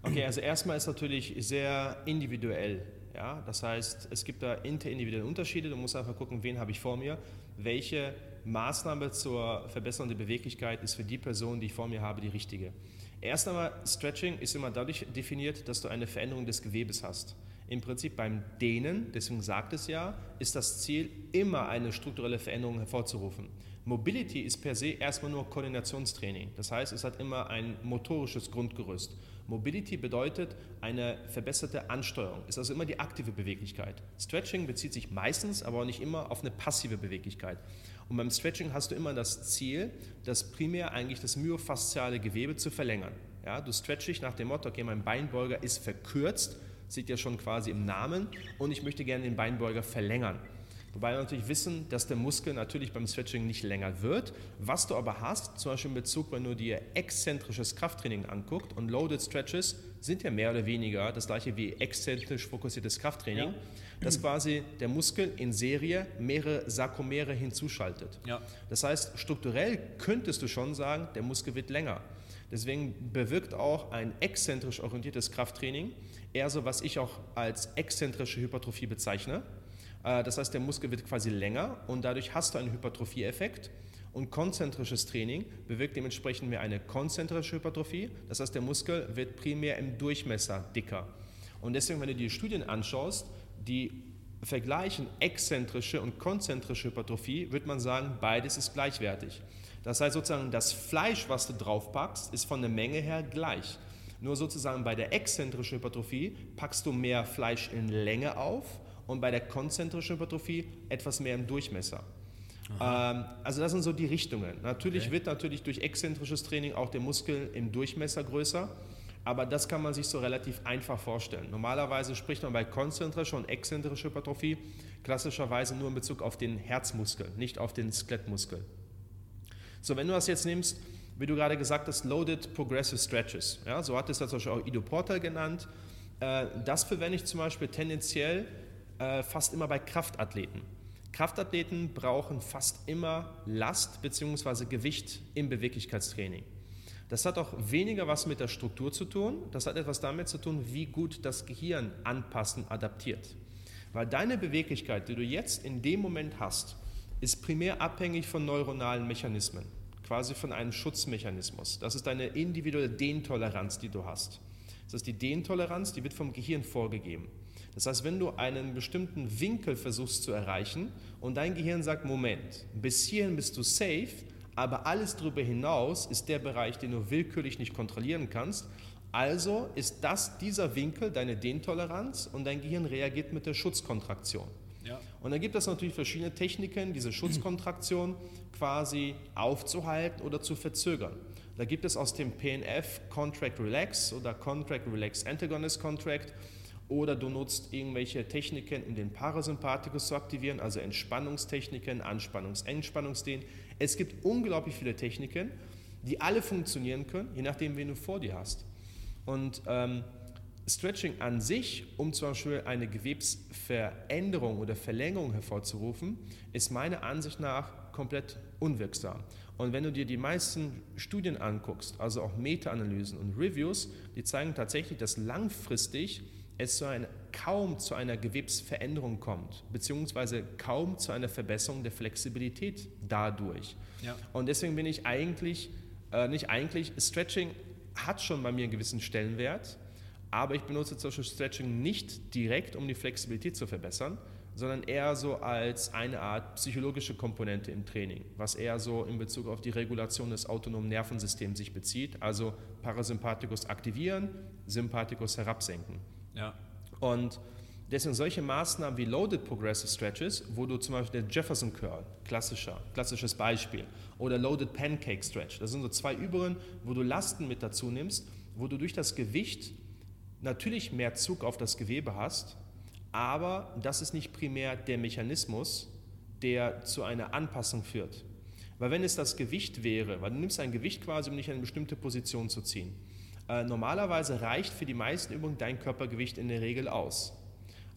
Okay, also erstmal ist natürlich sehr individuell. Ja? Das heißt, es gibt da interindividuelle Unterschiede. Du musst einfach gucken, wen habe ich vor mir, welche Maßnahme zur Verbesserung der Beweglichkeit ist für die Person, die ich vor mir habe, die richtige. Erst einmal, Stretching ist immer dadurch definiert, dass du eine Veränderung des Gewebes hast. Im Prinzip beim Dehnen, deswegen sagt es ja, ist das Ziel, immer eine strukturelle Veränderung hervorzurufen. Mobility ist per se erstmal nur Koordinationstraining. Das heißt, es hat immer ein motorisches Grundgerüst. Mobility bedeutet eine verbesserte Ansteuerung, ist also immer die aktive Beweglichkeit. Stretching bezieht sich meistens, aber auch nicht immer auf eine passive Beweglichkeit. Und beim Stretching hast du immer das Ziel, das primär eigentlich das myofasziale Gewebe zu verlängern. Ja, du stretch dich nach dem Motto, okay, mein Beinbeuger ist verkürzt, sieht ja schon quasi im Namen, und ich möchte gerne den Beinbeuger verlängern. Wobei wir natürlich wissen, dass der Muskel natürlich beim Stretching nicht länger wird. Was du aber hast, zum Beispiel in Bezug, wenn du dir exzentrisches Krafttraining anguckst und Loaded Stretches sind ja mehr oder weniger das gleiche wie exzentrisch fokussiertes Krafttraining, ja. dass quasi der Muskel in Serie mehrere Sarkomere hinzuschaltet. Ja. Das heißt, strukturell könntest du schon sagen, der Muskel wird länger. Deswegen bewirkt auch ein exzentrisch orientiertes Krafttraining eher so, was ich auch als exzentrische Hypertrophie bezeichne. Äh, das heißt, der Muskel wird quasi länger und dadurch hast du einen Hypertrophie-Effekt. Und konzentrisches Training bewirkt dementsprechend mehr eine konzentrische Hypertrophie. Das heißt, der Muskel wird primär im Durchmesser dicker. Und deswegen, wenn du dir Studien anschaust, die vergleichen exzentrische und konzentrische Hypertrophie, wird man sagen, beides ist gleichwertig. Das heißt sozusagen, das Fleisch, was du draufpackst, ist von der Menge her gleich. Nur sozusagen bei der exzentrischen Hypertrophie packst du mehr Fleisch in Länge auf und bei der konzentrischen Hypertrophie etwas mehr im Durchmesser. Ähm, also das sind so die Richtungen. Natürlich okay. wird natürlich durch exzentrisches Training auch der Muskel im Durchmesser größer, aber das kann man sich so relativ einfach vorstellen. Normalerweise spricht man bei konzentrischer und exzentrischer Hypertrophie klassischerweise nur in Bezug auf den Herzmuskel, nicht auf den Skelettmuskel. So, wenn du das jetzt nimmst, wie du gerade gesagt hast, Loaded Progressive Stretches, ja, so hat es das auch Ido Portal genannt, äh, das verwende ich zum Beispiel tendenziell äh, fast immer bei Kraftathleten. Kraftathleten brauchen fast immer Last bzw. Gewicht im Beweglichkeitstraining. Das hat auch weniger was mit der Struktur zu tun, das hat etwas damit zu tun, wie gut das Gehirn anpassen, adaptiert. Weil deine Beweglichkeit, die du jetzt in dem Moment hast, ist primär abhängig von neuronalen Mechanismen, quasi von einem Schutzmechanismus. Das ist deine individuelle Dehntoleranz, die du hast. Das ist die Dehntoleranz, die wird vom Gehirn vorgegeben. Das heißt, wenn du einen bestimmten Winkel versuchst zu erreichen und dein Gehirn sagt, Moment, bis hierhin bist du safe, aber alles darüber hinaus ist der Bereich, den du willkürlich nicht kontrollieren kannst. Also ist das dieser Winkel deine Dehntoleranz und dein Gehirn reagiert mit der Schutzkontraktion. Und dann gibt es natürlich verschiedene Techniken, diese Schutzkontraktion quasi aufzuhalten oder zu verzögern. Da gibt es aus dem PNF Contract Relax oder Contract Relax Antagonist Contract oder du nutzt irgendwelche Techniken, um den Parasympathikus zu aktivieren, also Entspannungstechniken, Anspannungs-, Entspannungsdehnen. Es gibt unglaublich viele Techniken, die alle funktionieren können, je nachdem, wen du vor dir hast. Und ähm, Stretching an sich, um zum Beispiel eine Gewebsveränderung oder Verlängerung hervorzurufen, ist meiner Ansicht nach komplett unwirksam. Und wenn du dir die meisten Studien anguckst, also auch Meta-Analysen und Reviews, die zeigen tatsächlich, dass langfristig es zu einer, kaum zu einer Gewebsveränderung kommt, beziehungsweise kaum zu einer Verbesserung der Flexibilität dadurch. Ja. Und deswegen bin ich eigentlich, äh, nicht eigentlich, Stretching hat schon bei mir einen gewissen Stellenwert, aber ich benutze Beispiel Stretching nicht direkt, um die Flexibilität zu verbessern, sondern eher so als eine Art psychologische Komponente im Training, was eher so in Bezug auf die Regulation des autonomen Nervensystems sich bezieht, also Parasympathikus aktivieren, Sympathikus herabsenken. Ja. Und deswegen solche Maßnahmen wie Loaded Progressive Stretches, wo du zum Beispiel der Jefferson Curl, klassischer, klassisches Beispiel, oder Loaded Pancake Stretch, das sind so zwei Übungen, wo du Lasten mit dazu nimmst, wo du durch das Gewicht natürlich mehr Zug auf das Gewebe hast, aber das ist nicht primär der Mechanismus, der zu einer Anpassung führt. Weil wenn es das Gewicht wäre, weil du nimmst ein Gewicht quasi, um dich in eine bestimmte Position zu ziehen, äh, normalerweise reicht für die meisten Übungen dein Körpergewicht in der Regel aus.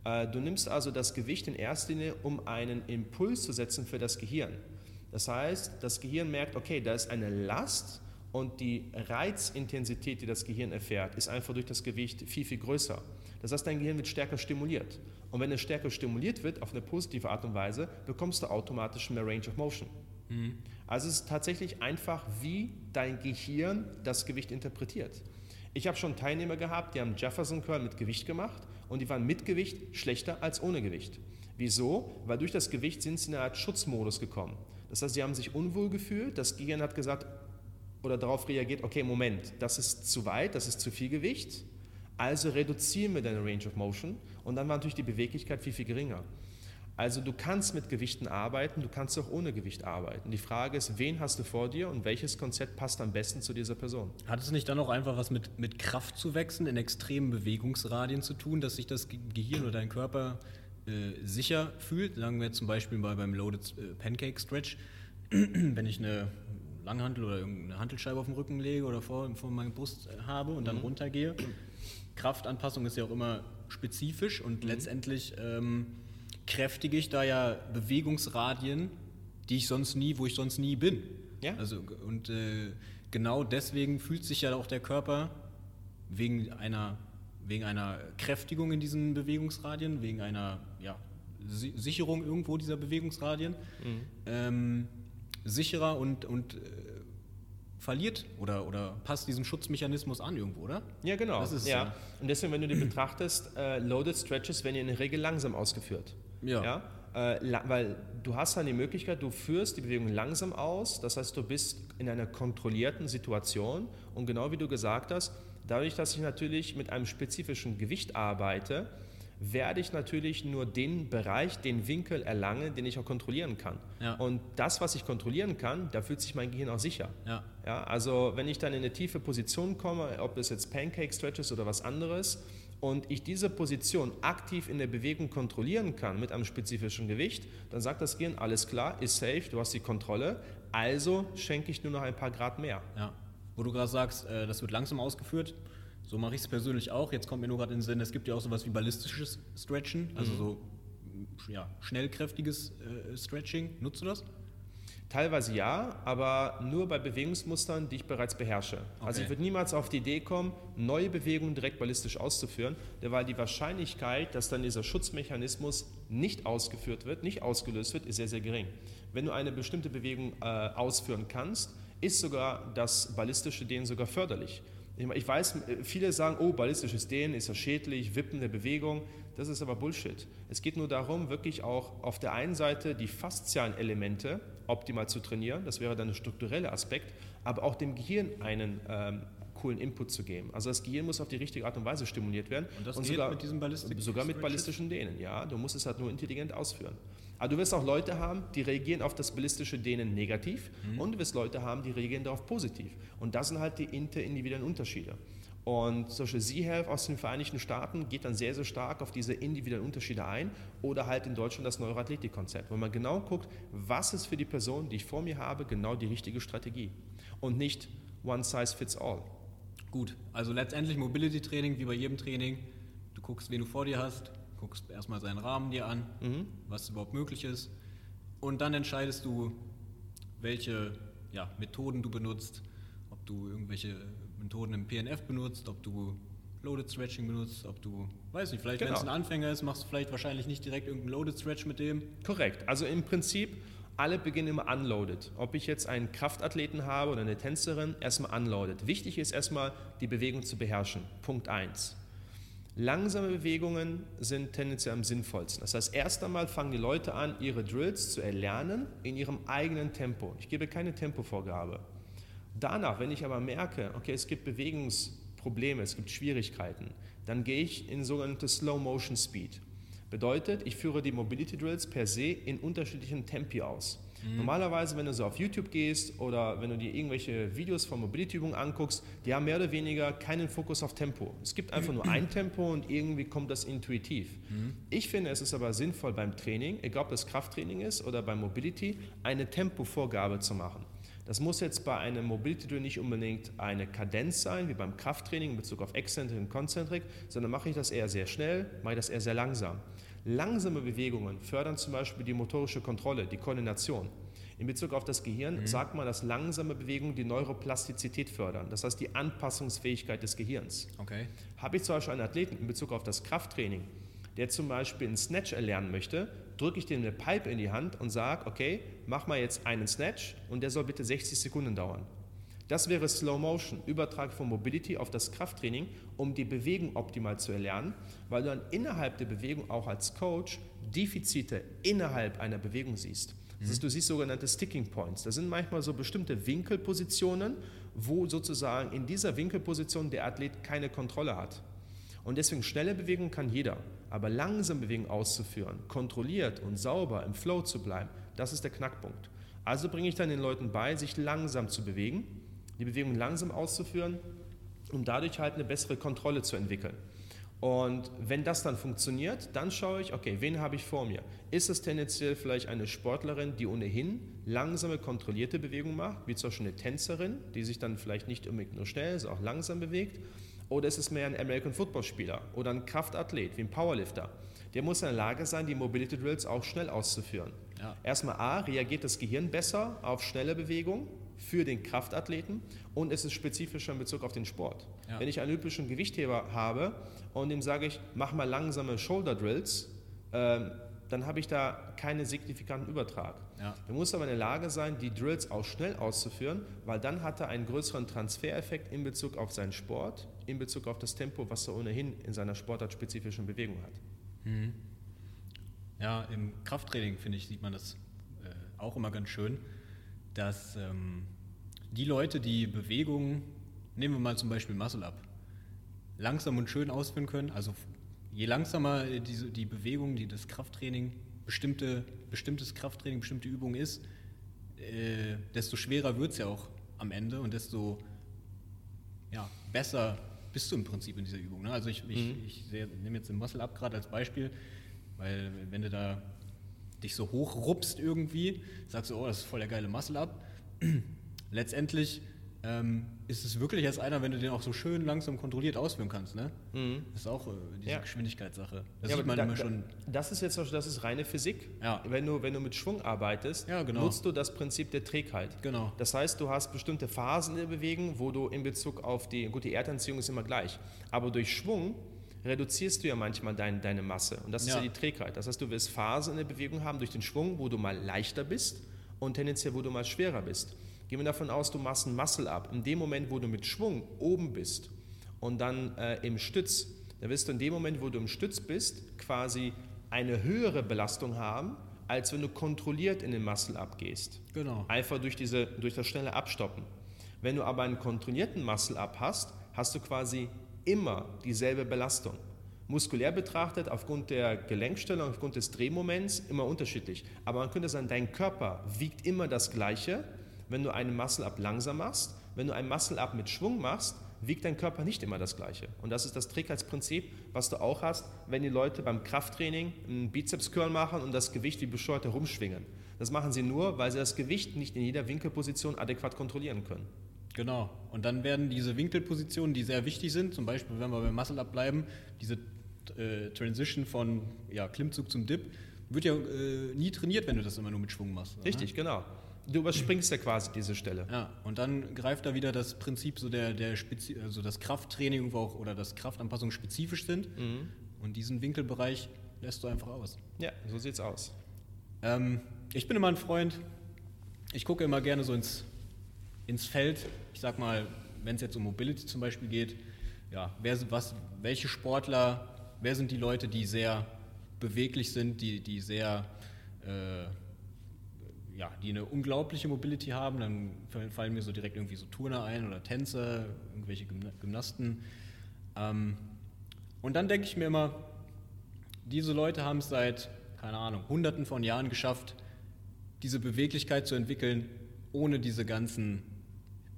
Äh, du nimmst also das Gewicht in erster Linie, um einen Impuls zu setzen für das Gehirn. Das heißt, das Gehirn merkt, okay, da ist eine Last und die Reizintensität, die das Gehirn erfährt, ist einfach durch das Gewicht viel, viel größer. Das heißt, dein Gehirn wird stärker stimuliert. Und wenn es stärker stimuliert wird, auf eine positive Art und Weise, bekommst du automatisch mehr Range of Motion. Mhm. Also es ist tatsächlich einfach, wie dein Gehirn das Gewicht interpretiert. Ich habe schon Teilnehmer gehabt, die haben Jefferson Curl mit Gewicht gemacht und die waren mit Gewicht schlechter als ohne Gewicht. Wieso? Weil durch das Gewicht sind sie in eine Art Schutzmodus gekommen. Das heißt, sie haben sich unwohl gefühlt, das Gehirn hat gesagt, oder darauf reagiert, okay, Moment, das ist zu weit, das ist zu viel Gewicht, also reduzieren wir deine Range of Motion und dann war natürlich die Beweglichkeit viel, viel geringer. Also du kannst mit Gewichten arbeiten, du kannst auch ohne Gewicht arbeiten. Die Frage ist, wen hast du vor dir und welches Konzept passt am besten zu dieser Person? Hat es nicht dann auch einfach was mit, mit Kraft zu wechseln, in extremen Bewegungsradien zu tun, dass sich das Gehirn oder dein Körper äh, sicher fühlt? Sagen wir zum Beispiel mal beim Loaded äh, Pancake Stretch, wenn ich eine Langhantel oder irgendeine Hantelscheibe auf den Rücken lege oder vor, vor meiner Brust habe und dann mhm. runtergehe. Kraftanpassung ist ja auch immer spezifisch und mhm. letztendlich ähm, kräftige ich da ja Bewegungsradien, die ich sonst nie, wo ich sonst nie bin. Ja. Also, und äh, genau deswegen fühlt sich ja auch der Körper wegen einer, wegen einer Kräftigung in diesen Bewegungsradien, wegen einer ja, Sicherung irgendwo dieser Bewegungsradien mhm. ähm, sicherer und, und äh, verliert oder, oder passt diesem Schutzmechanismus an irgendwo, oder? Ja, genau. Ist, ja. Und deswegen, wenn du die betrachtest, äh, Loaded Stretches werden in der Regel langsam ausgeführt. Ja. ja? Äh, weil du hast dann die Möglichkeit, du führst die Bewegung langsam aus, das heißt, du bist in einer kontrollierten Situation und genau wie du gesagt hast, dadurch, dass ich natürlich mit einem spezifischen Gewicht arbeite, werde ich natürlich nur den Bereich, den Winkel erlangen, den ich auch kontrollieren kann. Ja. Und das, was ich kontrollieren kann, da fühlt sich mein Gehirn auch sicher. Ja. Ja, also wenn ich dann in eine tiefe Position komme, ob es jetzt Pancake Stretches oder was anderes, und ich diese Position aktiv in der Bewegung kontrollieren kann mit einem spezifischen Gewicht, dann sagt das Gehirn, alles klar, ist safe, du hast die Kontrolle, also schenke ich nur noch ein paar Grad mehr. Ja. Wo du gerade sagst, äh, das wird langsam ausgeführt, so mache ich es persönlich auch. Jetzt kommt mir nur gerade in den Sinn, es gibt ja auch sowas wie ballistisches Stretchen, also mhm. so ja, schnellkräftiges äh, Stretching. Nutzt du das? Teilweise ja, aber nur bei Bewegungsmustern, die ich bereits beherrsche. Also okay. Also ich würde niemals auf die Idee kommen, neue Bewegungen direkt ballistisch auszuführen, weil die Wahrscheinlichkeit, dass dann dieser Schutzmechanismus nicht ausgeführt wird, nicht ausgelöst wird, ist sehr, sehr gering. Wenn du eine bestimmte Bewegung äh, ausführen kannst, ist sogar das ballistische Dehnen sogar förderlich. Ich weiß, viele sagen, oh, ballistisches Dehnen ist ja schädlich, Wippen der Bewegung. Das ist aber Bullshit. Es geht nur darum, wirklich auch auf der einen Seite die faszialen Elemente optimal zu trainieren, das wäre dann der strukturelle Aspekt, aber auch dem Gehirn einen ähm, coolen Input zu geben. Also das Gehirn muss auf die richtige Art und Weise stimuliert werden. Und das und sogar, mit diesem Ballistik sogar mit ballistischen Dehnen, ja. Du musst es halt nur intelligent ausführen. Aber du wirst auch Leute haben, die reagieren auf das ballistische Dehnen negativ mhm. und du wirst Leute haben, die reagieren darauf positiv. Und das sind halt die interindividuellen Unterschiede. Und solche Z-Health aus den Vereinigten Staaten geht dann sehr, sehr stark auf diese individuellen Unterschiede ein oder halt in Deutschland das Neuroathletik-Konzept, wo man genau guckt, was ist für die Person, die ich vor mir habe, genau die richtige Strategie und nicht one size fits all. Gut, also letztendlich Mobility-Training wie bei jedem Training. Du guckst, wen du vor dir hast, guckst erstmal seinen Rahmen dir an, mhm. was überhaupt möglich ist und dann entscheidest du, welche ja, Methoden du benutzt, ob du irgendwelche Methoden im PNF benutzt, ob du Loaded Stretching benutzt, ob du, weiß nicht, vielleicht genau. wenn es ein Anfänger ist, machst du vielleicht wahrscheinlich nicht direkt irgendeinen Loaded Stretch mit dem. Korrekt. Also im Prinzip, alle beginnen immer unloaded. Ob ich jetzt einen Kraftathleten habe oder eine Tänzerin, erstmal unloaded. Wichtig ist erstmal, die Bewegung zu beherrschen. Punkt 1. Langsame Bewegungen sind tendenziell am sinnvollsten. Das heißt, erst einmal fangen die Leute an, ihre Drills zu erlernen in ihrem eigenen Tempo. Ich gebe keine Tempovorgabe. Danach, wenn ich aber merke, okay, es gibt Bewegungsprobleme, es gibt Schwierigkeiten, dann gehe ich in sogenannte Slow Motion Speed. Bedeutet, ich führe die Mobility Drills per se in unterschiedlichen Tempi aus. Mhm. Normalerweise, wenn du so auf YouTube gehst oder wenn du dir irgendwelche Videos von Mobility-Übungen anguckst, die haben mehr oder weniger keinen Fokus auf Tempo. Es gibt einfach nur ein Tempo und irgendwie kommt das intuitiv. Mhm. Ich finde, es ist aber sinnvoll beim Training, egal ob das Krafttraining ist oder beim Mobility, eine Tempovorgabe zu machen. Das muss jetzt bei einem Mobility Drill nicht unbedingt eine Kadenz sein, wie beim Krafttraining in Bezug auf Exzentrik und Konzentrik, sondern mache ich das eher sehr schnell, mache ich das eher sehr langsam. Langsame Bewegungen fördern zum Beispiel die motorische Kontrolle, die Koordination. In Bezug auf das Gehirn mhm. sagt man, dass langsame Bewegungen die Neuroplastizität fördern, das heißt die Anpassungsfähigkeit des Gehirns. Okay. Habe ich zum Beispiel einen Athleten in Bezug auf das Krafttraining, der zum Beispiel einen Snatch erlernen möchte, drücke ich dem eine Pipe in die Hand und sage, okay, mach mal jetzt einen Snatch und der soll bitte 60 Sekunden dauern. Das wäre Slow Motion, Übertrag von Mobility auf das Krafttraining, um die Bewegung optimal zu erlernen, weil du dann innerhalb der Bewegung auch als Coach Defizite innerhalb einer Bewegung siehst. Das heißt, du siehst sogenannte Sticking Points. Das sind manchmal so bestimmte Winkelpositionen, wo sozusagen in dieser Winkelposition der Athlet keine Kontrolle hat. Und deswegen schnelle Bewegungen kann jeder, aber langsam Bewegungen auszuführen, kontrolliert und sauber im Flow zu bleiben, das ist der Knackpunkt. Also bringe ich dann den Leuten bei, sich langsam zu bewegen, die Bewegung langsam auszuführen, um dadurch halt eine bessere Kontrolle zu entwickeln. Und wenn das dann funktioniert, dann schaue ich, okay, wen habe ich vor mir? Ist es tendenziell vielleicht eine Sportlerin, die ohnehin langsame, kontrollierte Bewegungen macht, wie zum Beispiel eine Tänzerin, die sich dann vielleicht nicht unbedingt nur schnell, sondern auch langsam bewegt? Oder ist es mehr ein American Football Spieler oder ein Kraftathlet wie ein Powerlifter? Der muss in der Lage sein, die Mobility Drills auch schnell auszuführen. Ja. Erstmal A, reagiert das Gehirn besser auf schnelle Bewegungen für den Kraftathleten und es ist spezifischer in Bezug auf den Sport. Ja. Wenn ich einen olympischen Gewichtheber habe und dem sage ich, mach mal langsame Shoulder Drills, ähm, dann habe ich da keinen signifikanten Übertrag. Ja. Er muss aber in der Lage sein, die Drills auch schnell auszuführen, weil dann hat er einen größeren Transfereffekt in Bezug auf seinen Sport, in Bezug auf das Tempo, was er ohnehin in seiner sportartspezifischen Bewegung hat. Mhm. Ja, im Krafttraining, finde ich, sieht man das äh, auch immer ganz schön, dass ähm, die Leute, die Bewegungen, nehmen wir mal zum Beispiel Muscle Up, langsam und schön ausführen können, also je langsamer die, die Bewegung, die das Krafttraining, bestimmte, bestimmtes Krafttraining, bestimmte Übung ist, äh, desto schwerer wird es ja auch am Ende und desto ja, besser bist du im Prinzip in dieser Übung. Ne? Also ich, ich, mhm. ich nehme jetzt den Muscle Up gerade als Beispiel, weil wenn du da dich so hochruppst irgendwie, sagst du, oh, das ist voll der geile Muscle Up. Letztendlich ähm, ist es wirklich als einer, wenn du den auch so schön langsam kontrolliert ausführen kannst. Ne? Mhm. Das ist auch äh, diese ja. Geschwindigkeitssache. Das ja, sieht man da, immer schon. Das ist jetzt das ist reine Physik. Ja. Wenn, du, wenn du mit Schwung arbeitest, genau. nutzt du das Prinzip der Trägheit. Genau. Das heißt, du hast bestimmte Phasen in der Bewegung, wo du in Bezug auf die, gut, die Erdanziehung ist immer gleich, aber durch Schwung reduzierst du ja manchmal dein, deine Masse. Und das ist ja. die Trägheit. Das heißt, du wirst Phasen in der Bewegung haben durch den Schwung, wo du mal leichter bist und tendenziell, wo du mal schwerer bist. Gehen wir davon aus, du machst ein Muscle up. In dem Moment, wo du mit Schwung oben bist und dann äh, im Stütz, da wirst du in dem Moment, wo du im Stütz bist, quasi eine höhere Belastung haben, als wenn du kontrolliert in den Muscle up gehst. Genau. Einfach durch, diese, durch das schnelle Abstoppen. Wenn du aber einen kontrollierten Muscle up hast, hast du quasi immer dieselbe Belastung. Muskulär betrachtet, aufgrund der Gelenkstellung, aufgrund des Drehmoments, immer unterschiedlich. Aber man könnte sagen, dein Körper wiegt immer das Gleiche, wenn du einen Muscle-Up langsam machst, wenn du einen Muscle-Up mit Schwung machst, wiegt dein Körper nicht immer das Gleiche. Und das ist das Trägheitsprinzip, was du auch hast, wenn die Leute beim Krafttraining einen Bizeps-Curl machen und das Gewicht wie bescheuert herumschwingen. Das machen sie nur, weil sie das Gewicht nicht in jeder Winkelposition adäquat kontrollieren können. Genau. Und dann werden diese Winkelpositionen, die sehr wichtig sind, zum Beispiel, wenn wir beim Muscle-Up bleiben, diese äh, Transition von ja, Klimmzug zum Dip, wird ja äh, nie trainiert, wenn du das immer nur mit Schwung machst. Richtig, oder? genau. Du überspringst ja quasi diese Stelle. Ja, und dann greift da wieder das Prinzip so der, der Spezi also das Krafttraining wo auch, oder das Kraftanpassung spezifisch sind. Mhm. Und diesen Winkelbereich lässt du einfach aus. Ja, so sieht's aus. Ähm, ich bin immer ein Freund, ich gucke immer gerne so ins, ins Feld. Ich sag mal, wenn es jetzt um Mobility zum Beispiel geht, ja, wer, was, welche Sportler, wer sind die Leute, die sehr beweglich sind, die, die sehr äh, ja, die eine unglaubliche Mobility haben, dann fallen mir so direkt irgendwie so Turner ein oder Tänzer, irgendwelche Gymnasten. Ähm, und dann denke ich mir immer, diese Leute haben es seit, keine Ahnung, hunderten von Jahren geschafft, diese Beweglichkeit zu entwickeln, ohne diese ganzen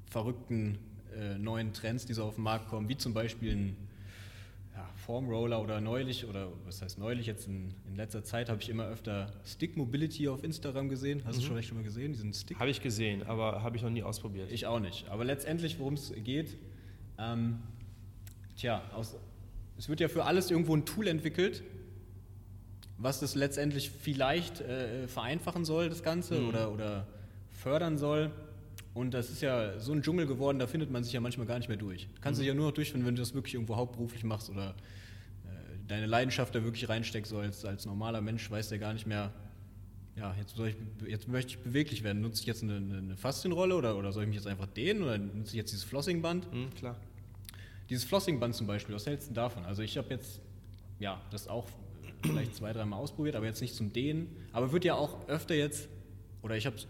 verrückten äh, neuen Trends, die so auf den Markt kommen, wie zum Beispiel ein Formroller oder neulich, oder was heißt neulich, jetzt in, in letzter Zeit habe ich immer öfter Stick Mobility auf Instagram gesehen. Hast mhm. du schon echt schon mal gesehen, diesen Stick? Habe ich gesehen, aber habe ich noch nie ausprobiert. Ich auch nicht. Aber letztendlich, worum es geht, ähm, tja, aus, es wird ja für alles irgendwo ein Tool entwickelt, was das letztendlich vielleicht äh, vereinfachen soll, das Ganze, mhm. oder, oder fördern soll. Und das ist ja so ein Dschungel geworden, da findet man sich ja manchmal gar nicht mehr durch. Du kannst mhm. dich ja nur noch durchfinden, wenn du das wirklich irgendwo hauptberuflich machst oder äh, deine Leidenschaft da wirklich reinsteckst. So als, als normaler Mensch weiß der gar nicht mehr, ja, jetzt, ich, jetzt möchte ich beweglich werden. Nutze ich jetzt eine, eine Faszienrolle oder, oder soll ich mich jetzt einfach dehnen oder nutze ich jetzt dieses Flossingband? Mhm, klar. Dieses Flossingband zum Beispiel, was hältst du davon? Also ich habe jetzt, ja, das auch vielleicht zwei, dreimal ausprobiert, aber jetzt nicht zum Dehnen. Aber wird ja auch öfter jetzt oder ich habe es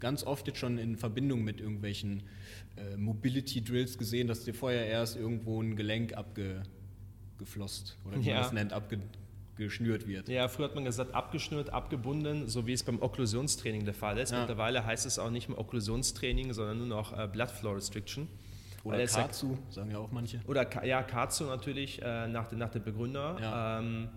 ganz oft jetzt schon in Verbindung mit irgendwelchen äh, Mobility Drills gesehen, dass dir vorher erst irgendwo ein Gelenk abgeflosst oder wie ja. man das nennt, abgeschnürt wird. Ja, früher hat man gesagt, abgeschnürt, abgebunden, so wie es beim Okklusionstraining der Fall ist. Ja. Mittlerweile heißt es auch nicht mehr Okklusionstraining, sondern nur noch äh, Blood Flow Restriction. Oder Katsu, sagen ja auch manche. Oder ja, Katsu natürlich, äh, nach, nach dem Begründer. Ja. Ähm,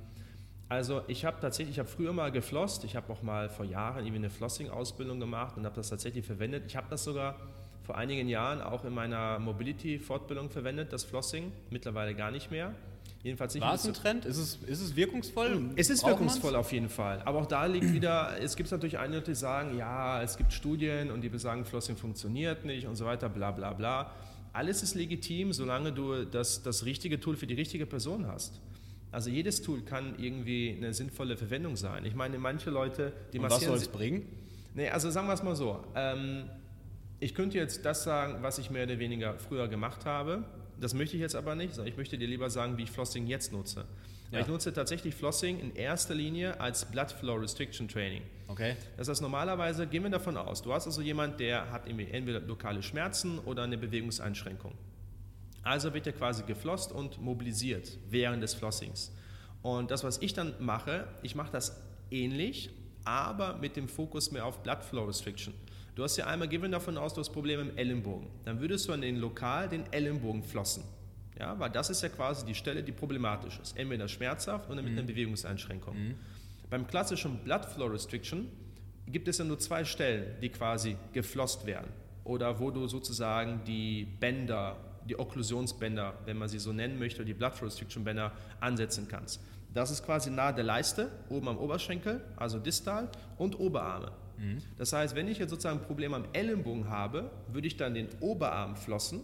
also ich habe tatsächlich, ich habe früher mal geflosst, ich habe auch mal vor Jahren irgendwie eine Flossing-Ausbildung gemacht und habe das tatsächlich verwendet. Ich habe das sogar vor einigen Jahren auch in meiner Mobility-Fortbildung verwendet, das Flossing, mittlerweile gar nicht mehr. Jedenfalls nicht War es ein Trend? Ist es, ist es wirkungsvoll? Es ist wirkungsvoll man's? auf jeden Fall. Aber auch da liegt wieder, es gibt natürlich einige, die sagen, ja, es gibt Studien und die besagen, Flossing funktioniert nicht und so weiter, bla bla bla. Alles ist legitim, solange du das, das richtige Tool für die richtige Person hast. Also jedes Tool kann irgendwie eine sinnvolle Verwendung sein. Ich meine, manche Leute, die Und was soll es bringen? Nee, also sagen wir es mal so. Ähm, ich könnte jetzt das sagen, was ich mehr oder weniger früher gemacht habe. Das möchte ich jetzt aber nicht, ich möchte dir lieber sagen, wie ich Flossing jetzt nutze. Ja. Ich nutze tatsächlich Flossing in erster Linie als Blood Flow Restriction Training. Okay. Das heißt, normalerweise gehen wir davon aus, du hast also jemand, der hat entweder lokale Schmerzen oder eine Bewegungseinschränkung. Also wird er quasi geflosst und mobilisiert während des Flossings. Und das, was ich dann mache, ich mache das ähnlich, aber mit dem Fokus mehr auf Blood Flow Restriction. Du hast ja einmal, wir davon aus, du hast Probleme im Ellenbogen. Dann würdest du an den Lokal den Ellenbogen flossen. Ja, weil das ist ja quasi die Stelle, die problematisch ist. Entweder schmerzhaft oder mit mhm. einer Bewegungseinschränkung. Mhm. Beim klassischen Blood Flow Restriction gibt es ja nur zwei Stellen, die quasi geflosst werden. Oder wo du sozusagen die Bänder die Okklusionsbänder, wenn man sie so nennen möchte, die Blood Flow Restriction Bänder ansetzen kannst. Das ist quasi nahe der Leiste, oben am Oberschenkel, also distal und Oberarme. Mhm. Das heißt, wenn ich jetzt sozusagen ein Problem am Ellenbogen habe, würde ich dann den Oberarm flossen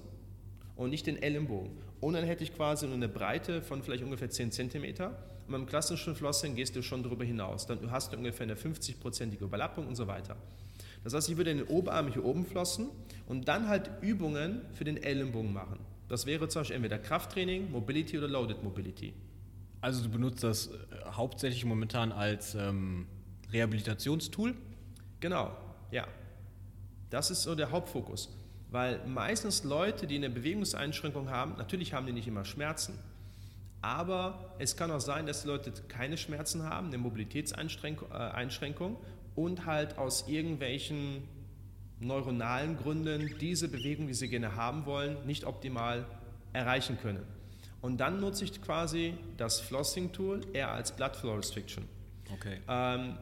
und nicht den Ellenbogen. Und dann hätte ich quasi nur eine Breite von vielleicht ungefähr 10 cm. Und beim klassischen Flossen gehst du schon darüber hinaus. Dann hast du ungefähr eine 50-prozentige Überlappung und so weiter. Das heißt, ich würde den Oberarm hier oben flossen und dann halt Übungen für den Ellenbogen machen. Das wäre zum Beispiel entweder Krafttraining, Mobility oder Loaded Mobility. Also du benutzt das äh, hauptsächlich momentan als ähm, Rehabilitationstool? Genau, ja. Das ist so der Hauptfokus. Weil meistens Leute, die eine Bewegungseinschränkung haben, natürlich haben die nicht immer Schmerzen. Aber es kann auch sein, dass die Leute keine Schmerzen haben, eine Mobilitätseinschränkung äh, und halt aus irgendwelchen neuronalen Gründen diese Bewegung, die sie gerne haben wollen, nicht optimal erreichen können. Und dann nutze ich quasi das Flossing-Tool eher als Blood Flow Restriction. Okay. Ähm,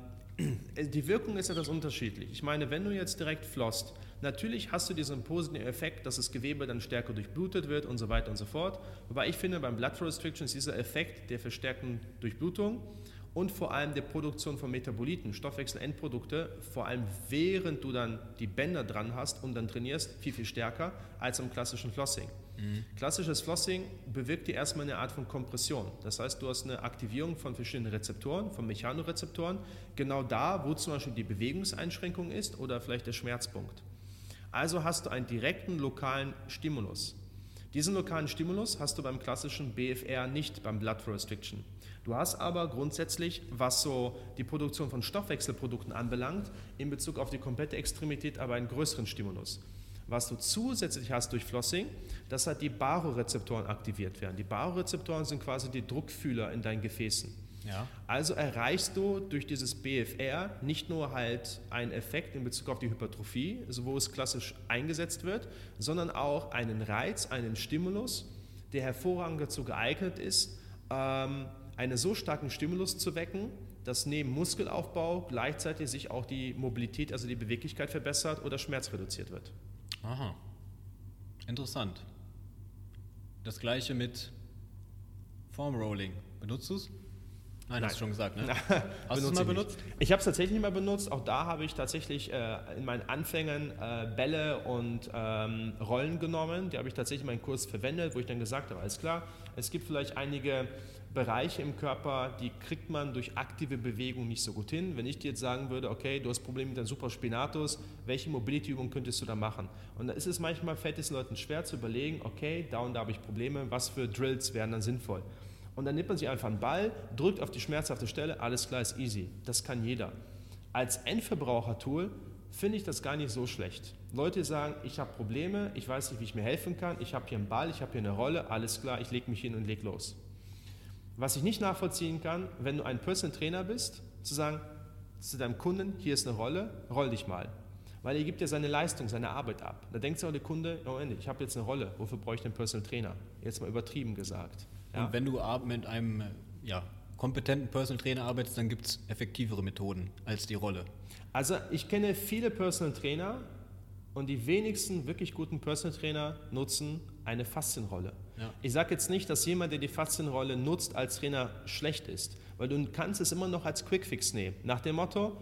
die Wirkung ist etwas unterschiedlich. Ich meine, wenn du jetzt direkt flosst, natürlich hast du diesen positiven Effekt, dass das Gewebe dann stärker durchblutet wird und so weiter und so fort. Wobei ich finde, beim Blood Flow Restriction ist dieser Effekt der verstärkten Durchblutung und vor allem der Produktion von Metaboliten, Stoffwechselendprodukte, vor allem während du dann die Bänder dran hast und dann trainierst, viel, viel stärker als im klassischen Flossing. Mhm. Klassisches Flossing bewirkt dir erstmal eine Art von Kompression. Das heißt, du hast eine Aktivierung von verschiedenen Rezeptoren, von Mechanorezeptoren, genau da, wo zum Beispiel die Bewegungseinschränkung ist oder vielleicht der Schmerzpunkt. Also hast du einen direkten lokalen Stimulus. Diesen lokalen Stimulus hast du beim klassischen BFR nicht, beim Blood Flow Restriction. Du hast aber grundsätzlich, was so die Produktion von Stoffwechselprodukten anbelangt, in Bezug auf die komplette Extremität aber einen größeren Stimulus. Was du zusätzlich hast durch Flossing, dass halt die Barorezeptoren aktiviert werden. Die Barorezeptoren sind quasi die Druckfühler in deinen Gefäßen. Ja. Also erreichst du durch dieses BFR nicht nur halt einen Effekt in Bezug auf die Hypertrophie, so wo es klassisch eingesetzt wird, sondern auch einen Reiz, einen Stimulus, der hervorragend dazu geeignet ist, ähm, einen so starken Stimulus zu wecken, dass neben Muskelaufbau gleichzeitig sich auch die Mobilität, also die Beweglichkeit verbessert oder Schmerz reduziert wird. Aha. Interessant. Das gleiche mit Form Rolling. Benutzt du es? Nein, hast du schon gesagt, ne? hast du es mal benutzt? Ich habe es tatsächlich mal benutzt. Auch da habe ich tatsächlich äh, in meinen Anfängen äh, Bälle und ähm, Rollen genommen. Die habe ich tatsächlich in meinem Kurs verwendet, wo ich dann gesagt habe, alles klar, es gibt vielleicht einige Bereiche im Körper, die kriegt man durch aktive Bewegung nicht so gut hin. Wenn ich dir jetzt sagen würde, okay, du hast Probleme mit deinem Supraspinatus, welche Mobility-Übung könntest du da machen? Und da ist es manchmal, fällt es Leuten schwer zu überlegen, okay, da und da habe ich Probleme, was für Drills wären dann sinnvoll? Und dann nimmt man sich einfach einen Ball, drückt auf die schmerzhafte Stelle, alles klar ist easy. Das kann jeder. als Endverbraucher-Tool finde ich das gar nicht so schlecht. Leute sagen, ich habe Probleme, ich weiß nicht, wie ich mir helfen kann, ich habe hier einen Ball, ich habe hier eine Rolle, alles klar, ich lege mich hin und leg los. Was ich nicht nachvollziehen kann, wenn du ein Personal Trainer bist, zu sagen zu deinem Kunden, hier ist eine Rolle, roll dich mal. Weil er gibt ja seine Leistung, seine Arbeit ab. Da denkt sich auch der Kunde, oh ich habe jetzt eine Rolle, wofür brauche ich einen Personal Trainer? Jetzt mal übertrieben gesagt. Ja? Und wenn du mit einem ja, kompetenten Personal Trainer arbeitest, dann gibt es effektivere Methoden als die Rolle. Also ich kenne viele Personal Trainer und die wenigsten wirklich guten Personal Trainer nutzen eine Faszienrolle. Ja. Ich sage jetzt nicht, dass jemand, der die Faszienrolle nutzt, als Trainer schlecht ist, weil du kannst es immer noch als Quickfix nehmen. Nach dem Motto,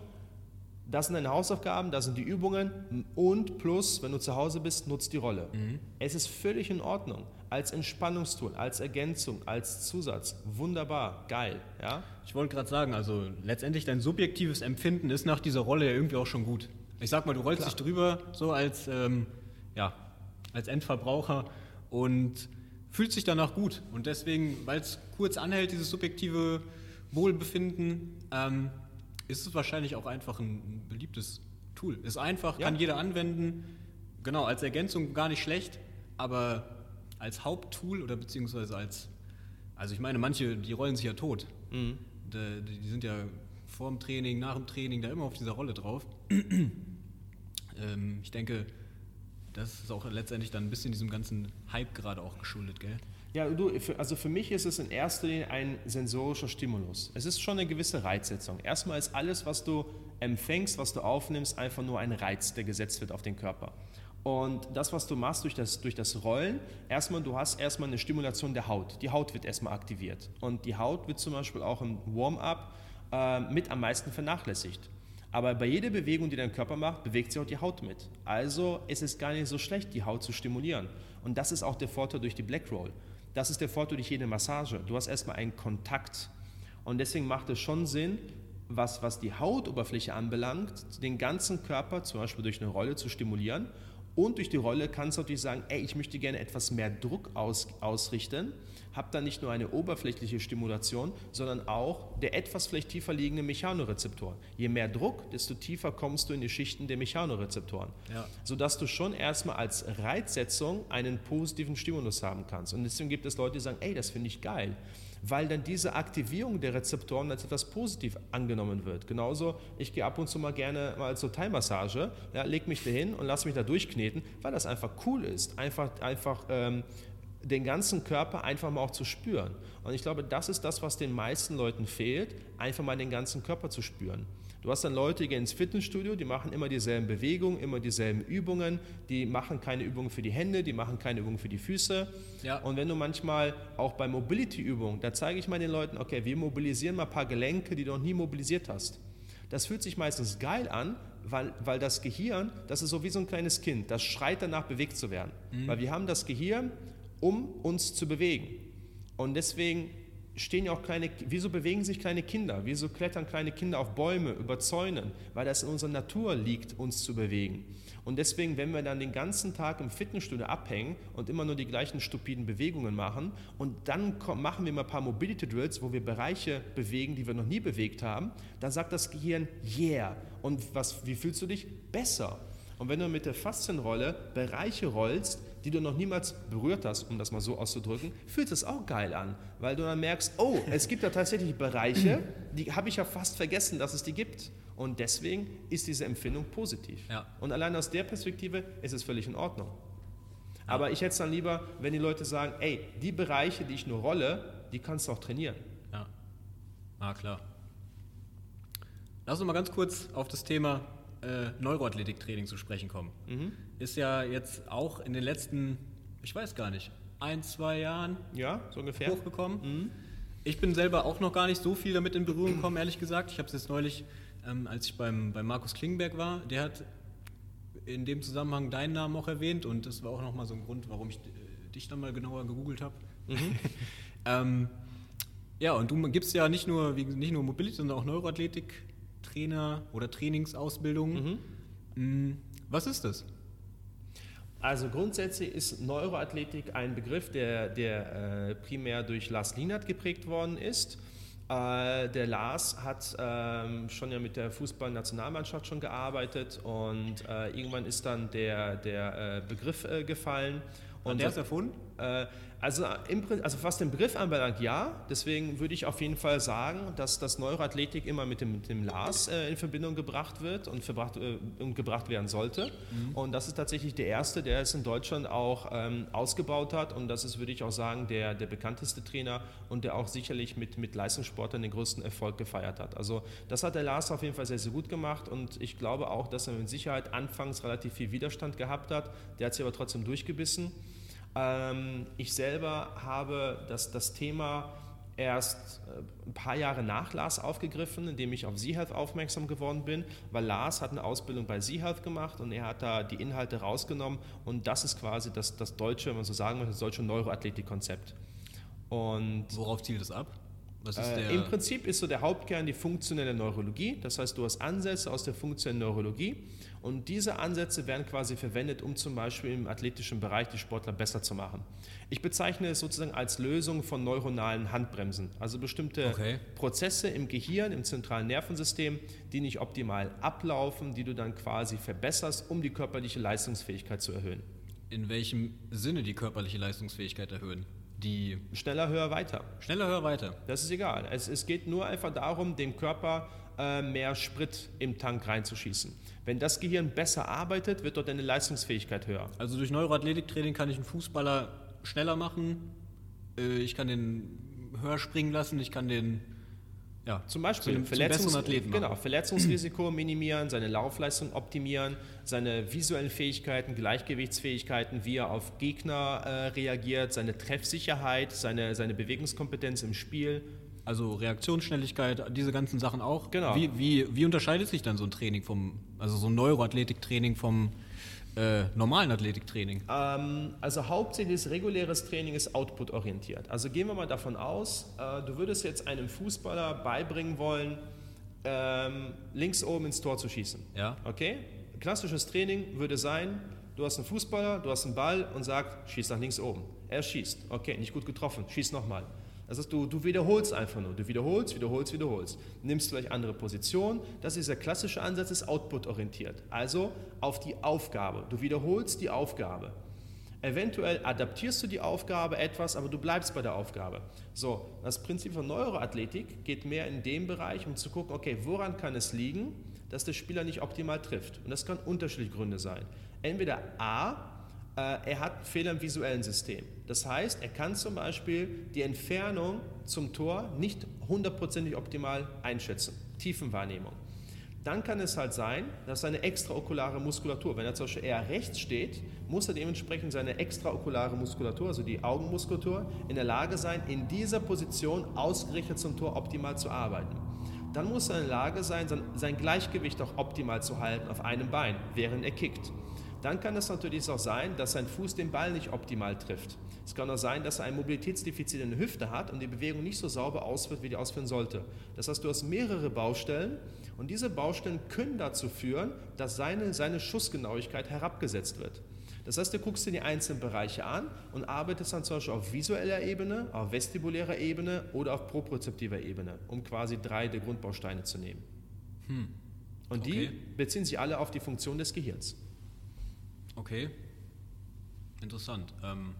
das sind deine Hausaufgaben, das sind die Übungen und plus, wenn du zu Hause bist, nutzt die Rolle. Mhm. Es ist völlig in Ordnung. Als Entspannungstool, als Ergänzung, als Zusatz. Wunderbar, geil. Ja? Ich wollte gerade sagen, also letztendlich dein subjektives Empfinden ist nach dieser Rolle ja irgendwie auch schon gut. Ich sag mal, du rollst Klar. dich drüber so als, ähm, ja, als Endverbraucher und fühlt sich danach gut. Und deswegen, weil es kurz anhält, dieses subjektive Wohlbefinden, ähm, ist es wahrscheinlich auch einfach ein beliebtes Tool. Ist einfach, ja. kann jeder anwenden. Genau, als Ergänzung gar nicht schlecht, aber als Haupttool oder beziehungsweise als, also ich meine, manche, die rollen sich ja tot. Mhm. Die, die, sind ja vor dem Training, nach dem Training da immer auf dieser Rolle drauf. ähm, ich denke, das ist auch letztendlich dann ein bisschen diesem ganzen Hype gerade auch geschuldet, gell? Ja, du, also für mich ist es in erster Linie ein sensorischer Stimulus. Es ist schon eine gewisse Reizsetzung. Erstmal ist alles, was du empfängst, was du aufnimmst, einfach nur ein Reiz, der gesetzt wird auf den Körper. Und das, was du machst durch das, durch das Rollen, erstmal, du hast erstmal eine Stimulation der Haut. Die Haut wird erstmal aktiviert. Und die Haut wird zum Beispiel auch im Warm-up äh, mit am meisten vernachlässigt. Aber bei jeder Bewegung, die dein Körper macht, bewegt sich auch die Haut mit. Also ist es gar nicht so schlecht, die Haut zu stimulieren. Und das ist auch der Vorteil durch die Black Roll. Das ist der Vorteil durch jede Massage. Du hast erstmal einen Kontakt. Und deswegen macht es schon Sinn, was, was die Hautoberfläche anbelangt, den ganzen Körper zum Beispiel durch eine Rolle zu stimulieren. Und durch die Rolle kannst du natürlich sagen, ey, ich möchte gerne etwas mehr Druck aus, ausrichten habe dann nicht nur eine oberflächliche Stimulation, sondern auch der etwas vielleicht tiefer liegende Mechanorezeptoren. Je mehr Druck, desto tiefer kommst du in die Schichten der Mechanorezeptoren, ja. sodass du schon erstmal als Reizsetzung einen positiven Stimulus haben kannst. Und deswegen gibt es Leute, die sagen, ey, das finde ich geil weil dann diese Aktivierung der Rezeptoren als etwas positiv angenommen wird. Genauso, ich gehe ab und zu mal gerne mal zur Thai-Massage, ja, leg mich da hin und lass mich da durchkneten, weil das einfach cool ist. Einfach, einfach ähm, den ganzen Körper einfach mal auch zu spüren. Und ich glaube, das ist das, was den meisten Leuten fehlt, einfach mal den ganzen Körper zu spüren. Du hast dann Leute, die gehen ins Fitnessstudio, die machen immer dieselben Bewegungen, immer dieselben Übungen, die machen keine Übungen für die Hände, die machen keine Übungen für die Füße. Ja. Und wenn du manchmal auch bei Mobility-Übungen, da zeige ich mal den Leuten, okay, wir mobilisieren mal ein paar Gelenke, die du noch nie mobilisiert hast. Das fühlt sich meistens geil an, weil, weil das Gehirn, das ist so wie so ein kleines Kind, das schreit danach bewegt zu werden. Mhm. Weil wir haben das Gehirn, um uns zu bewegen. Und deswegen stehen ja auch kleine, wieso bewegen sich kleine Kinder? Wieso klettern kleine Kinder auf Bäume, über Zäunen? Weil das in unserer Natur liegt, uns zu bewegen. Und deswegen, wenn wir dann den ganzen Tag im Fitnessstudio abhängen und immer nur die gleichen stupiden Bewegungen machen und dann machen wir mal ein paar Mobility Drills, wo wir Bereiche bewegen, die wir noch nie bewegt haben, dann sagt das Gehirn, yeah. Und was, wie fühlst du dich? Besser. Und wenn du mit der Faszienrolle Bereiche rollst, die du noch niemals berührt hast, um das mal so auszudrücken, fühlt es auch geil an, weil du dann merkst, oh, es gibt da tatsächlich Bereiche, die habe ich ja fast vergessen, dass es die gibt. Und deswegen ist diese Empfindung positiv. Ja. Und allein aus der Perspektive ist es völlig in Ordnung. Aber ich hätte es dann lieber, wenn die Leute sagen, ey, die Bereiche, die ich nur rolle, die kannst du auch trainieren. Ja, ah, klar. Lass uns mal ganz kurz auf das Thema äh, Neuroathletiktraining zu sprechen kommen. Mhm. Ist ja jetzt auch in den letzten, ich weiß gar nicht, ein, zwei Jahren ja, so ungefähr. hochgekommen. Mhm. Ich bin selber auch noch gar nicht so viel damit in Berührung gekommen, ehrlich gesagt. Ich habe es jetzt neulich, ähm, als ich beim, bei Markus Klingenberg war, der hat in dem Zusammenhang deinen Namen auch erwähnt und das war auch nochmal so ein Grund, warum ich äh, dich dann mal genauer gegoogelt habe. Mhm. ähm, ja, und du gibst ja nicht nur, nicht nur Mobility, sondern auch Neuroathletik Trainer oder Trainingsausbildung. Mhm. Mm, was ist das? Also grundsätzlich ist Neuroathletik ein Begriff, der, der äh, primär durch Lars Lienert geprägt worden ist. Äh, der Lars hat ähm, schon ja mit der Fußballnationalmannschaft schon gearbeitet und äh, irgendwann ist dann der, der äh, Begriff äh, gefallen. Und der ist erfunden? Also, im, also was den Begriff anbelangt, ja. Deswegen würde ich auf jeden Fall sagen, dass das Neuroathletik immer mit dem, mit dem LAS äh, in Verbindung gebracht wird und, verbracht, äh, und gebracht werden sollte. Mhm. Und das ist tatsächlich der erste, der es in Deutschland auch ähm, ausgebaut hat. Und das ist, würde ich auch sagen, der, der bekannteste Trainer und der auch sicherlich mit, mit Leistungssportlern den größten Erfolg gefeiert hat. Also das hat der Lars auf jeden Fall sehr, sehr gut gemacht. Und ich glaube auch, dass er mit Sicherheit anfangs relativ viel Widerstand gehabt hat. Der hat sich aber trotzdem durchgebissen. Ähm, ich selber habe das, das Thema erst äh, ein paar Jahre nach Lars aufgegriffen, indem ich auf SeaHealth aufmerksam geworden bin, weil Lars hat eine Ausbildung bei SeaHealth gemacht und er hat da die Inhalte rausgenommen und das ist quasi das, das deutsche, wenn man so sagen möchte, das deutsche Neuroathletik-Konzept. Und Worauf zielt es ab? Äh, Im Prinzip ist so der Hauptkern die funktionelle Neurologie. Das heißt, du hast Ansätze aus der funktionellen Neurologie und diese Ansätze werden quasi verwendet, um zum Beispiel im athletischen Bereich die Sportler besser zu machen. Ich bezeichne es sozusagen als Lösung von neuronalen Handbremsen. Also bestimmte okay. Prozesse im Gehirn, im zentralen Nervensystem, die nicht optimal ablaufen, die du dann quasi verbesserst, um die körperliche Leistungsfähigkeit zu erhöhen. In welchem Sinne die körperliche Leistungsfähigkeit erhöhen? Die schneller, höher, weiter. Schneller, höher, weiter. Das ist egal. Es, es geht nur einfach darum, dem Körper äh, mehr Sprit im Tank reinzuschießen. Wenn das Gehirn besser arbeitet, wird dort deine Leistungsfähigkeit höher. Also durch Neuroathletiktraining kann ich einen Fußballer schneller machen. Äh, ich kann den höher springen lassen. Ich kann den ja, zum Beispiel zum, Verletzungs zum genau, Verletzungsrisiko minimieren, seine Laufleistung optimieren, seine visuellen Fähigkeiten, Gleichgewichtsfähigkeiten, wie er auf Gegner äh, reagiert, seine Treffsicherheit, seine, seine Bewegungskompetenz im Spiel. Also Reaktionsschnelligkeit, diese ganzen Sachen auch. Genau. Wie, wie, wie unterscheidet sich dann so ein Training vom, also so ein Neuroathletiktraining vom äh, normalen Athletiktraining? Ähm, also hauptsächlich reguläres Training ist output-orientiert. Also gehen wir mal davon aus, äh, du würdest jetzt einem Fußballer beibringen wollen, ähm, links oben ins Tor zu schießen. Ja. Okay? Klassisches Training würde sein, du hast einen Fußballer, du hast einen Ball und sagst, schieß nach links oben. Er schießt. Okay, nicht gut getroffen, schieß nochmal. Das heißt, du, du wiederholst einfach nur. Du wiederholst, wiederholst, wiederholst. Nimmst vielleicht andere Positionen. Das ist der klassische Ansatz, ist output-orientiert. Also auf die Aufgabe. Du wiederholst die Aufgabe. Eventuell adaptierst du die Aufgabe etwas, aber du bleibst bei der Aufgabe. So, das Prinzip von Neuroathletik geht mehr in dem Bereich, um zu gucken, okay, woran kann es liegen, dass der Spieler nicht optimal trifft? Und das kann unterschiedliche Gründe sein. Entweder A, äh, er hat Fehler im visuellen System. Das heißt, er kann zum Beispiel die Entfernung zum Tor nicht hundertprozentig optimal einschätzen. Tiefenwahrnehmung. Dann kann es halt sein, dass seine extraokulare Muskulatur, wenn er zum Beispiel eher rechts steht, muss er dementsprechend seine extraokulare Muskulatur, also die Augenmuskulatur, in der Lage sein, in dieser Position ausgerichtet zum Tor optimal zu arbeiten. Dann muss er in der Lage sein, sein Gleichgewicht auch optimal zu halten auf einem Bein, während er kickt. Dann kann es natürlich auch sein, dass sein Fuß den Ball nicht optimal trifft. Es kann auch sein, dass er ein Mobilitätsdefizit in der Hüfte hat und die Bewegung nicht so sauber ausführt, wie die ausführen sollte. Das heißt, du hast mehrere Baustellen und diese Baustellen können dazu führen, dass seine, seine Schussgenauigkeit herabgesetzt wird. Das heißt, du guckst dir die einzelnen Bereiche an und arbeitest dann zum Beispiel auf visueller Ebene, auf vestibulärer Ebene oder auf propriozeptiver Ebene, um quasi drei der Grundbausteine zu nehmen. Hm. Und okay. die beziehen sich alle auf die Funktion des Gehirns. Okay. Interessant. Ähm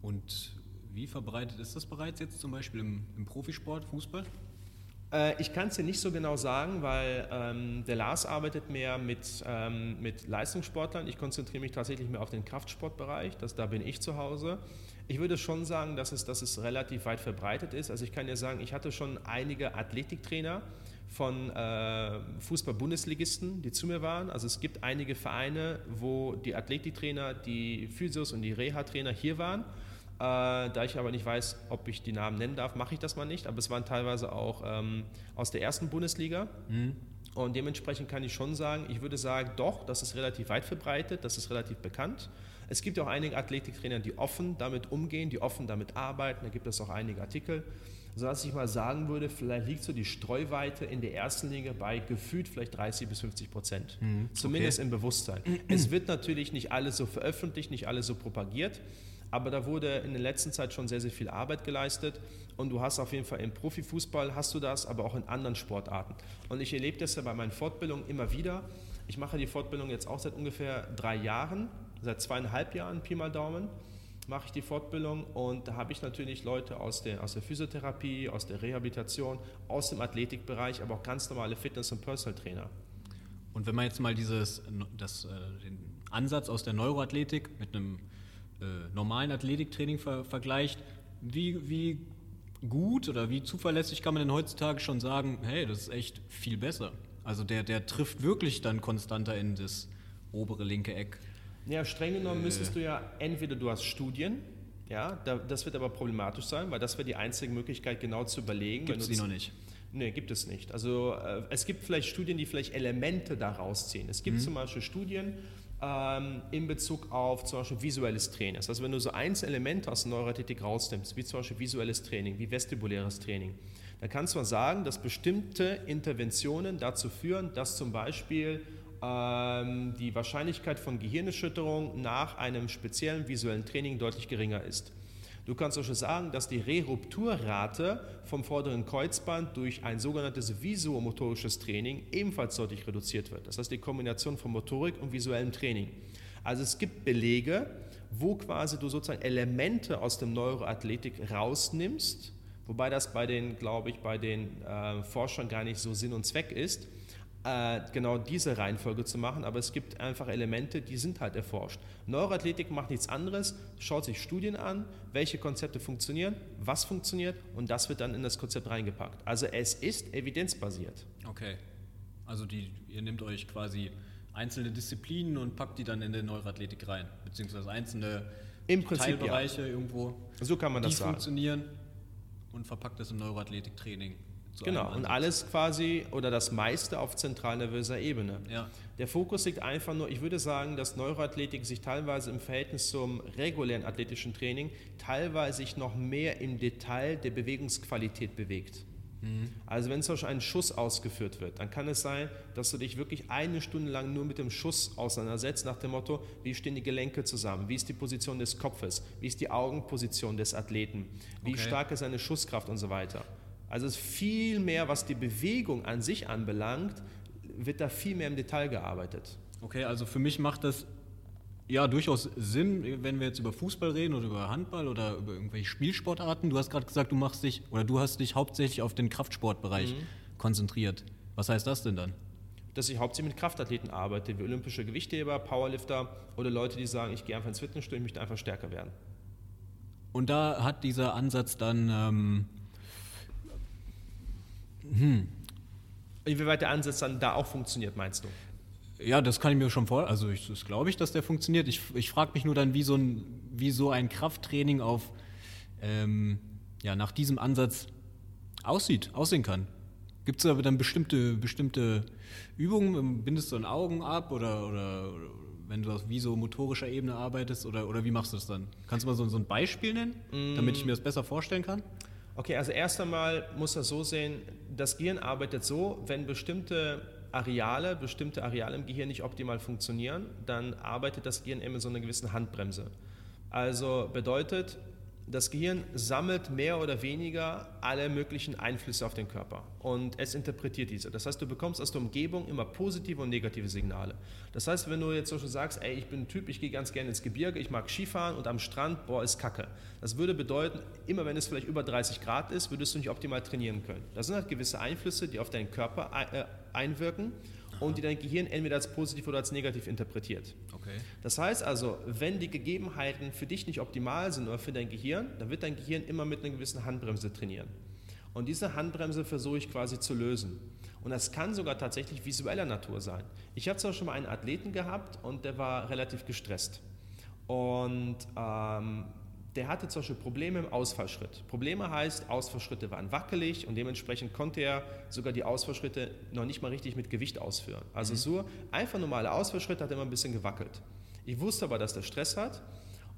und wie verbreitet ist das bereits jetzt zum Beispiel im, im Profisport, Fußball? Äh, ich kann es dir nicht so genau sagen, weil ähm, der Lars arbeitet mehr mit, ähm, mit Leistungssportlern. Ich konzentriere mich tatsächlich mehr auf den Kraftsportbereich. Das, da bin ich zu Hause. Ich würde schon sagen, dass es, dass es relativ weit verbreitet ist. Also ich kann dir sagen, ich hatte schon einige Athletiktrainer, von äh, Fußball-Bundesligisten, die zu mir waren. Also es gibt einige Vereine, wo die Athletiktrainer, die Physios und die Reha-Trainer hier waren. Äh, da ich aber nicht weiß, ob ich die Namen nennen darf, mache ich das mal nicht. Aber es waren teilweise auch ähm, aus der ersten Bundesliga. Mhm. Und dementsprechend kann ich schon sagen, ich würde sagen, doch, das ist relativ weit verbreitet, das ist relativ bekannt. Es gibt auch einige Athletiktrainer, die offen damit umgehen, die offen damit arbeiten. Da gibt es auch einige Artikel sodass ich mal sagen würde, vielleicht liegt so die Streuweite in der ersten Liga bei gefühlt vielleicht 30 bis 50 Prozent. Mhm, Zumindest okay. im Bewusstsein. Es wird natürlich nicht alles so veröffentlicht, nicht alles so propagiert. Aber da wurde in der letzten Zeit schon sehr, sehr viel Arbeit geleistet und du hast auf jeden Fall im Profifußball hast du das, aber auch in anderen Sportarten. Und ich erlebe das ja bei meinen Fortbildungen immer wieder. Ich mache die Fortbildung jetzt auch seit ungefähr drei Jahren, seit zweieinhalb Jahren, Pi mal Daumen mache ich die Fortbildung und da habe ich natürlich Leute aus der, aus der Physiotherapie, aus der Rehabilitation, aus dem Athletikbereich, aber auch ganz normale Fitness- und Personal Trainer. Und wenn man jetzt mal dieses, das, äh, den Ansatz aus der Neuroathletik mit einem äh, normalen Athletiktraining ver vergleicht, wie, wie gut oder wie zuverlässig kann man denn heutzutage schon sagen, hey, das ist echt viel besser? Also der, der trifft wirklich dann konstanter in das obere linke Eck. Ja, streng genommen äh. müsstest du ja entweder du hast Studien, ja, da, das wird aber problematisch sein, weil das wäre die einzige Möglichkeit, genau zu überlegen. Gibt es die noch nicht? Nee, gibt es nicht. Also äh, es gibt vielleicht Studien, die vielleicht Elemente daraus ziehen. Es gibt mhm. zum Beispiel Studien ähm, in Bezug auf zum Beispiel visuelles Training. Also wenn du so Einzelelemente aus der Neuroathletik rausnimmst, wie zum Beispiel visuelles Training, wie vestibuläres Training, dann kannst du mal sagen, dass bestimmte Interventionen dazu führen, dass zum Beispiel ähm, die Wahrscheinlichkeit von Gehirnerschütterung nach einem speziellen visuellen Training deutlich geringer ist. Du kannst auch schon sagen, dass die Rerupturrate vom vorderen Kreuzband durch ein sogenanntes visuomotorisches Training ebenfalls deutlich reduziert wird. Das heißt die Kombination von Motorik und visuellem Training. Also es gibt Belege, wo quasi du sozusagen Elemente aus dem Neuroathletik rausnimmst, wobei das bei den, glaube ich, bei den äh, Forschern gar nicht so Sinn und Zweck ist äh, genau diese Reihenfolge zu machen, aber es gibt einfach Elemente, die sind halt erforscht. Neuroathletik macht nichts anderes, schaut sich Studien an, welche Konzepte funktionieren, was funktioniert und das wird dann in das Konzept reingepackt. Also es ist evidenzbasiert. Okay. Also die, ihr nehmt euch quasi einzelne Disziplinen und packt die dann in der Neuroathletik rein, beziehungsweise einzelne Im Prinzip, Teilbereiche ja. irgendwo, so kann man das die sagen. funktionieren und verpackt das im Neuroathletiktraining genau, und alles quasi oder das meiste auf zentralnervöser Ebene. Ja. Der Fokus liegt einfach nur, ich würde sagen, dass Neuroathletik sich teilweise im Verhältnis zum regulären athletischen Training teilweise sich noch mehr im Detail der Bewegungsqualität bewegt. Mhm. Also wenn zum Beispiel ein Schuss ausgeführt wird, dann kann es sein, dass du dich wirklich eine Stunde lang nur mit dem Schuss auseinandersetzt, nach dem Motto, wie stehen die Gelenke zusammen, wie ist die Position des Kopfes, wie ist die Augenposition des Athleten, wie okay. stark ist seine Schusskraft und so weiter. Also es ist viel mehr, was die Bewegung an sich anbelangt, wird da viel mehr im Detail gearbeitet. Okay, also für mich macht das ja durchaus Sinn, wenn wir jetzt über Fußball reden oder über Handball oder über irgendwelche Spielsportarten. Du hast gerade gesagt, du machst dich oder du hast dich hauptsächlich auf den Kraftsportbereich mhm. konzentriert. Was heißt das denn dann? Dass ich hauptsächlich mit Kraftathleten arbeite, wie olympische Gewichtheber, Powerlifter oder Leute, die sagen, ich gehe einfach ins Fitnessstudio, ich möchte einfach stärker werden. Und da hat dieser Ansatz dann ähm, hm. Inwieweit der Ansatz dann da auch funktioniert, meinst du? Ja, das kann ich mir schon vorstellen. Also ich, das glaube ich, dass der funktioniert. Ich, ich frage mich nur dann, wie so ein, wie so ein Krafttraining auf, ähm, ja, nach diesem Ansatz aussieht, aussehen kann. Gibt es aber dann bestimmte, bestimmte Übungen? Bindest du dann Augen ab oder, oder, oder wenn du auf visomotorischer Ebene arbeitest oder, oder wie machst du das dann? Kannst du mal so, so ein Beispiel nennen, mm. damit ich mir das besser vorstellen kann? Okay, also erst einmal muss das so sehen, das Gehirn arbeitet so, wenn bestimmte Areale, bestimmte Areale im Gehirn nicht optimal funktionieren, dann arbeitet das Gehirn immer so eine gewisse Handbremse. Also bedeutet, das Gehirn sammelt mehr oder weniger alle möglichen Einflüsse auf den Körper und es interpretiert diese. Das heißt, du bekommst aus der Umgebung immer positive und negative Signale. Das heißt, wenn du jetzt so schon sagst, ey, ich bin ein Typ, ich gehe ganz gerne ins Gebirge, ich mag Skifahren und am Strand, boah, ist Kacke. Das würde bedeuten, immer wenn es vielleicht über 30 Grad ist, würdest du nicht optimal trainieren können. Das sind halt gewisse Einflüsse, die auf deinen Körper äh, einwirken und die dein Gehirn entweder als positiv oder als negativ interpretiert. Okay. Das heißt also, wenn die Gegebenheiten für dich nicht optimal sind oder für dein Gehirn, dann wird dein Gehirn immer mit einer gewissen Handbremse trainieren. Und diese Handbremse versuche ich quasi zu lösen. Und das kann sogar tatsächlich visueller Natur sein. Ich habe zwar schon mal einen Athleten gehabt und der war relativ gestresst. Und ähm, der hatte zum Beispiel Probleme im Ausfallschritt. Probleme heißt, Ausfallschritte waren wackelig und dementsprechend konnte er sogar die Ausfallschritte noch nicht mal richtig mit Gewicht ausführen. Also mhm. so einfach normale Ausfallschritte hat er immer ein bisschen gewackelt. Ich wusste aber, dass der Stress hat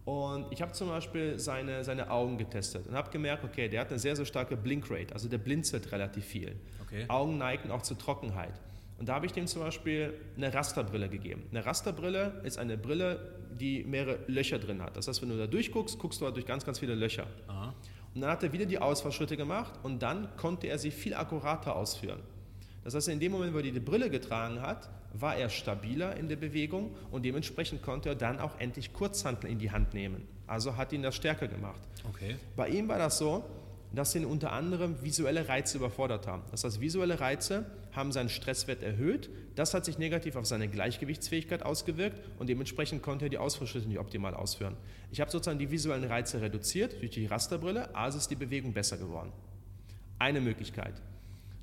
und ich habe zum Beispiel seine, seine Augen getestet und habe gemerkt, okay, der hat eine sehr, sehr starke Blinkrate, also der blinzelt relativ viel. Okay. Augen neigen auch zur Trockenheit. Und da habe ich dem zum Beispiel eine Rasterbrille gegeben. Eine Rasterbrille ist eine Brille, die mehrere Löcher drin hat. Das heißt, wenn du da durchguckst, guckst du halt durch ganz, ganz viele Löcher. Aha. Und dann hat er wieder die Ausfallschritte gemacht und dann konnte er sie viel akkurater ausführen. Das heißt, in dem Moment, wo er die Brille getragen hat, war er stabiler in der Bewegung und dementsprechend konnte er dann auch endlich Kurzhantel in die Hand nehmen. Also hat ihn das stärker gemacht. Okay. Bei ihm war das so, dass ihn unter anderem visuelle Reize überfordert haben. Das heißt, visuelle Reize haben seinen Stresswert erhöht. Das hat sich negativ auf seine Gleichgewichtsfähigkeit ausgewirkt und dementsprechend konnte er die Ausfallschritte nicht optimal ausführen. Ich habe sozusagen die visuellen Reize reduziert durch die Rasterbrille, also ist die Bewegung besser geworden. Eine Möglichkeit.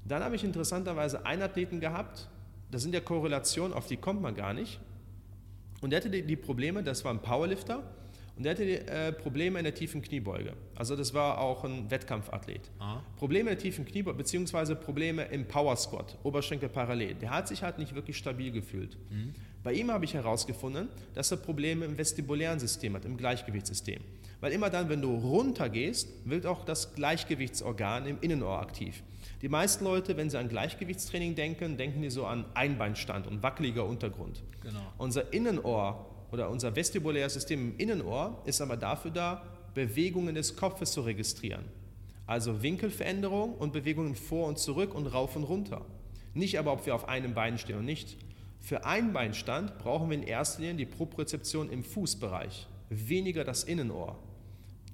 Dann habe ich interessanterweise einen Athleten gehabt, das sind ja Korrelationen, auf die kommt man gar nicht. Und der hatte die, die Probleme, das war ein Powerlifter, und der hatte äh, Probleme in der tiefen Kniebeuge. Also das war auch ein Wettkampfathlet. Aha. Probleme in der tiefen Kniebeuge, beziehungsweise Probleme im Power Squat, Oberschenkel parallel. Der hat sich halt nicht wirklich stabil gefühlt. Mhm. Bei ihm habe ich herausgefunden, dass er Probleme im vestibulären System hat, im Gleichgewichtssystem. Weil immer dann, wenn du runter gehst, wird auch das Gleichgewichtsorgan im Innenohr aktiv. Die meisten Leute, wenn sie an Gleichgewichtstraining denken, denken die so an Einbeinstand und wackeliger Untergrund. Genau. Unser Innenohr oder unser vestibuläres System im Innenohr ist aber dafür da, Bewegungen des Kopfes zu registrieren. Also Winkelveränderung und Bewegungen vor und zurück und rauf und runter. Nicht aber, ob wir auf einem Bein stehen und nicht. Für Einbeinstand brauchen wir in erster Linie die Propriozeption im Fußbereich, weniger das Innenohr.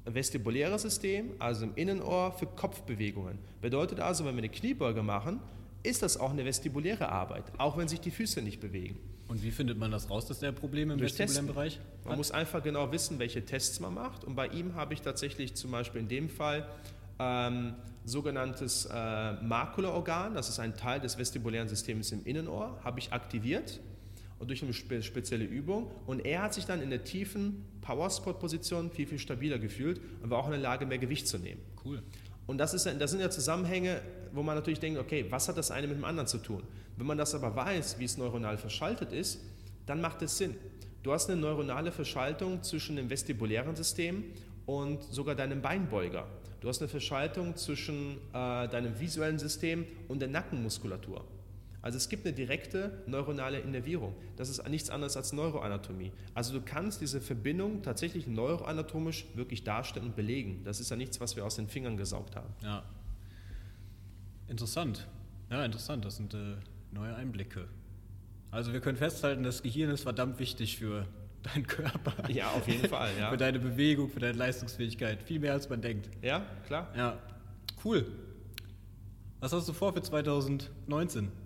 Vestibuläres System, also im Innenohr für Kopfbewegungen. Bedeutet also, wenn wir eine Kniebeuge machen, ist das auch eine vestibuläre Arbeit, auch wenn sich die Füße nicht bewegen. Und wie findet man das raus, dass der Probleme im Durch vestibulären Testen. Bereich hat? Man muss einfach genau wissen, welche Tests man macht. Und bei ihm habe ich tatsächlich zum Beispiel in dem Fall ähm, sogenanntes äh, Makulaorgan, das ist ein Teil des vestibulären Systems im Innenohr, habe ich aktiviert und durch eine spe spezielle Übung. Und er hat sich dann in der tiefen Power-Spot-Position viel, viel stabiler gefühlt und war auch in der Lage, mehr Gewicht zu nehmen. Cool. Und das, ist, das sind ja Zusammenhänge, wo man natürlich denkt, okay, was hat das eine mit dem anderen zu tun? Wenn man das aber weiß, wie es neuronal verschaltet ist, dann macht es Sinn. Du hast eine neuronale Verschaltung zwischen dem vestibulären System und sogar deinem Beinbeuger. Du hast eine Verschaltung zwischen äh, deinem visuellen System und der Nackenmuskulatur. Also es gibt eine direkte neuronale Innervierung. Das ist nichts anderes als Neuroanatomie. Also du kannst diese Verbindung tatsächlich neuroanatomisch wirklich darstellen und belegen. Das ist ja nichts, was wir aus den Fingern gesaugt haben. Ja. Interessant. Ja, interessant. Das sind äh, neue Einblicke. Also wir können festhalten, das Gehirn ist verdammt wichtig für deinen Körper. Ja, auf jeden Fall. Ja. für deine Bewegung, für deine Leistungsfähigkeit. Viel mehr als man denkt. Ja, klar. Ja. Cool. Was hast du vor für 2019?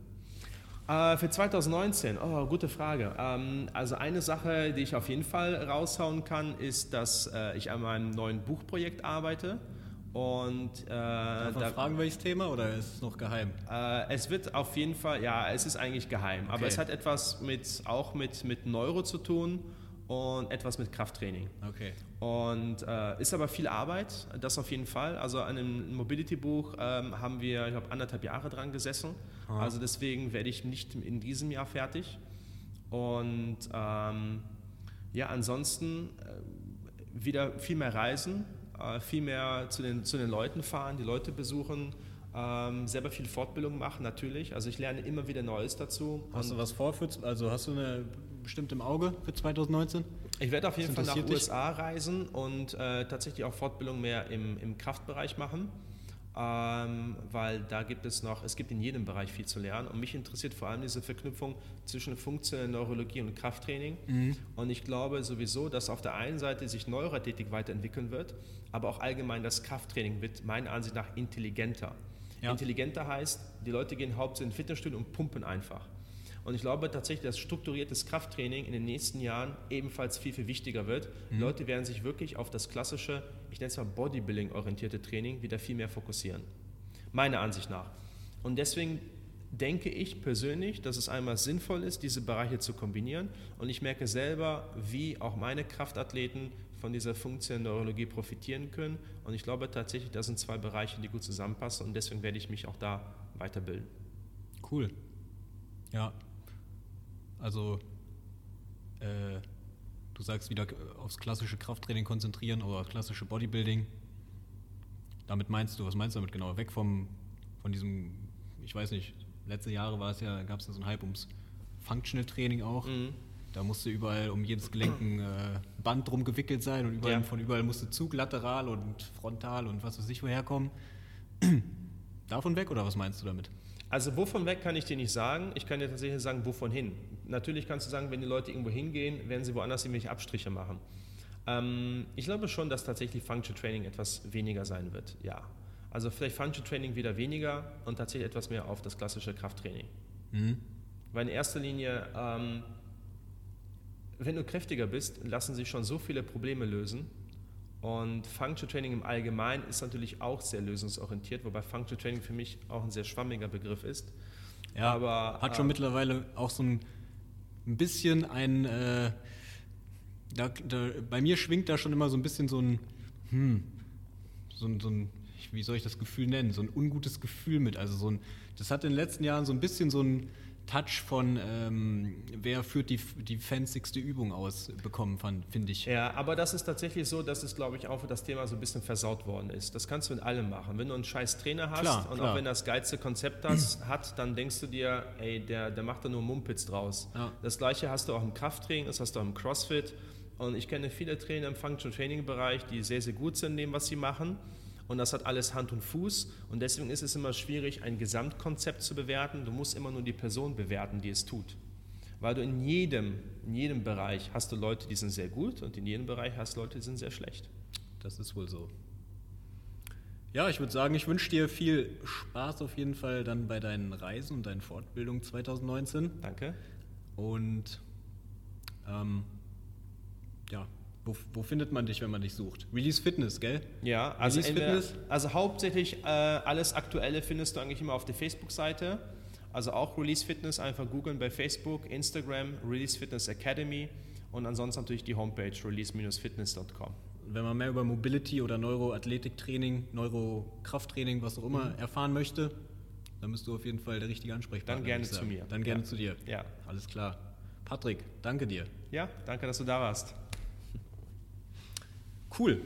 Äh, für 2019, oh, gute Frage. Ähm, also eine Sache, die ich auf jeden Fall raushauen kann, ist, dass äh, ich an meinem neuen Buchprojekt arbeite. Und, äh, Darf man da, fragen, welches Thema oder ist es noch geheim? Äh, es wird auf jeden Fall, ja, es ist eigentlich geheim, okay. aber es hat etwas mit, auch mit, mit Neuro zu tun und etwas mit Krafttraining. Okay. Und äh, ist aber viel Arbeit, das auf jeden Fall. Also an einem Mobility-Buch ähm, haben wir, ich glaube, anderthalb Jahre dran gesessen. Ah. Also deswegen werde ich nicht in diesem Jahr fertig. Und ähm, ja, ansonsten äh, wieder viel mehr reisen, äh, viel mehr zu den, zu den Leuten fahren, die Leute besuchen. Ähm, selber viel Fortbildung machen, natürlich. Also ich lerne immer wieder Neues dazu. Hast du was vor? Für, also hast du eine bestimmt im Auge für 2019? Ich werde auf jeden Fall nach dich? USA reisen und äh, tatsächlich auch Fortbildung mehr im, im Kraftbereich machen, ähm, weil da gibt es noch, es gibt in jedem Bereich viel zu lernen und mich interessiert vor allem diese Verknüpfung zwischen funktioneller Neurologie und Krafttraining mhm. und ich glaube sowieso, dass auf der einen Seite sich Neuroathletik weiterentwickeln wird, aber auch allgemein das Krafttraining wird meiner Ansicht nach intelligenter. Ja. Intelligenter heißt, die Leute gehen hauptsächlich in Fitnessstudio und pumpen einfach. Und ich glaube tatsächlich, dass strukturiertes Krafttraining in den nächsten Jahren ebenfalls viel, viel wichtiger wird. Mhm. Leute werden sich wirklich auf das klassische, ich nenne es mal Bodybuilding-orientierte Training wieder viel mehr fokussieren. Meiner Ansicht nach. Und deswegen denke ich persönlich, dass es einmal sinnvoll ist, diese Bereiche zu kombinieren. Und ich merke selber, wie auch meine Kraftathleten von dieser funktionellen Neurologie profitieren können. Und ich glaube tatsächlich, das sind zwei Bereiche, die gut zusammenpassen. Und deswegen werde ich mich auch da weiterbilden. Cool. Ja, also äh, du sagst wieder aufs klassische Krafttraining konzentrieren oder klassische Bodybuilding. Damit meinst du, was meinst du damit genau? Weg vom, von diesem, ich weiß nicht, letzte Jahre war es ja, gab es ja so einen Hype ums Functional Training auch. Mhm. Da musste überall um jedes Gelenk ein äh, Band drum gewickelt sein und überall, ja. von überall musste Zug lateral und frontal und was weiß ich woher kommen. Davon weg oder was meinst du damit? Also wovon weg kann ich dir nicht sagen. Ich kann dir tatsächlich sagen, wovon hin. Natürlich kannst du sagen, wenn die Leute irgendwo hingehen, werden sie woanders irgendwelche Abstriche machen. Ähm, ich glaube schon, dass tatsächlich Functional Training etwas weniger sein wird, ja. Also vielleicht Functional Training wieder weniger und tatsächlich etwas mehr auf das klassische Krafttraining. Mhm. Weil in erster Linie, ähm, wenn du kräftiger bist, lassen sich schon so viele Probleme lösen und Functional Training im Allgemeinen ist natürlich auch sehr lösungsorientiert, wobei Functional Training für mich auch ein sehr schwammiger Begriff ist. Ja, aber hat schon äh, mittlerweile auch so ein, ein bisschen ein, äh, da, da, bei mir schwingt da schon immer so ein bisschen so ein, hm, so ein, so ein, wie soll ich das Gefühl nennen, so ein ungutes Gefühl mit. Also so ein, das hat in den letzten Jahren so ein bisschen so ein Touch von ähm, wer führt die, die fansigste Übung aus bekommen, finde ich. Ja, aber das ist tatsächlich so, dass es, glaube ich, auch für das Thema so ein bisschen versaut worden ist. Das kannst du mit allem machen. Wenn du einen scheiß Trainer hast klar, und klar. auch wenn das geilste Konzept das hat, dann denkst du dir, ey, der, der macht da nur Mumpitz draus. Ja. Das gleiche hast du auch im Krafttraining, das hast du auch im Crossfit. Und ich kenne viele Trainer im Functional Training Bereich, die sehr, sehr gut sind in dem, was sie machen und das hat alles Hand und Fuß und deswegen ist es immer schwierig, ein Gesamtkonzept zu bewerten. Du musst immer nur die Person bewerten, die es tut. Weil du in jedem, in jedem Bereich hast du Leute, die sind sehr gut und in jedem Bereich hast du Leute, die sind sehr schlecht. Das ist wohl so. Ja, ich würde sagen, ich wünsche dir viel Spaß auf jeden Fall dann bei deinen Reisen und deinen Fortbildungen 2019. Danke. Und ähm, ja, wo, wo, findet man dich, wenn man dich sucht? Release Fitness, gell? Ja, also, der, also hauptsächlich äh, alles Aktuelle findest du eigentlich immer auf der Facebook-Seite. Also auch Release Fitness, einfach googeln bei Facebook, Instagram, Release Fitness Academy und ansonsten natürlich die Homepage release-fitness.com. Wenn man mehr über Mobility oder Neuroathletiktraining, Neurokrafttraining, was auch immer mhm. erfahren möchte, dann bist du auf jeden Fall der richtige Ansprechpartner. Dann gerne zu mir. Dann gerne ja. zu dir. Ja. Alles klar. Patrick, danke dir. Ja, danke, dass du da warst. Cool.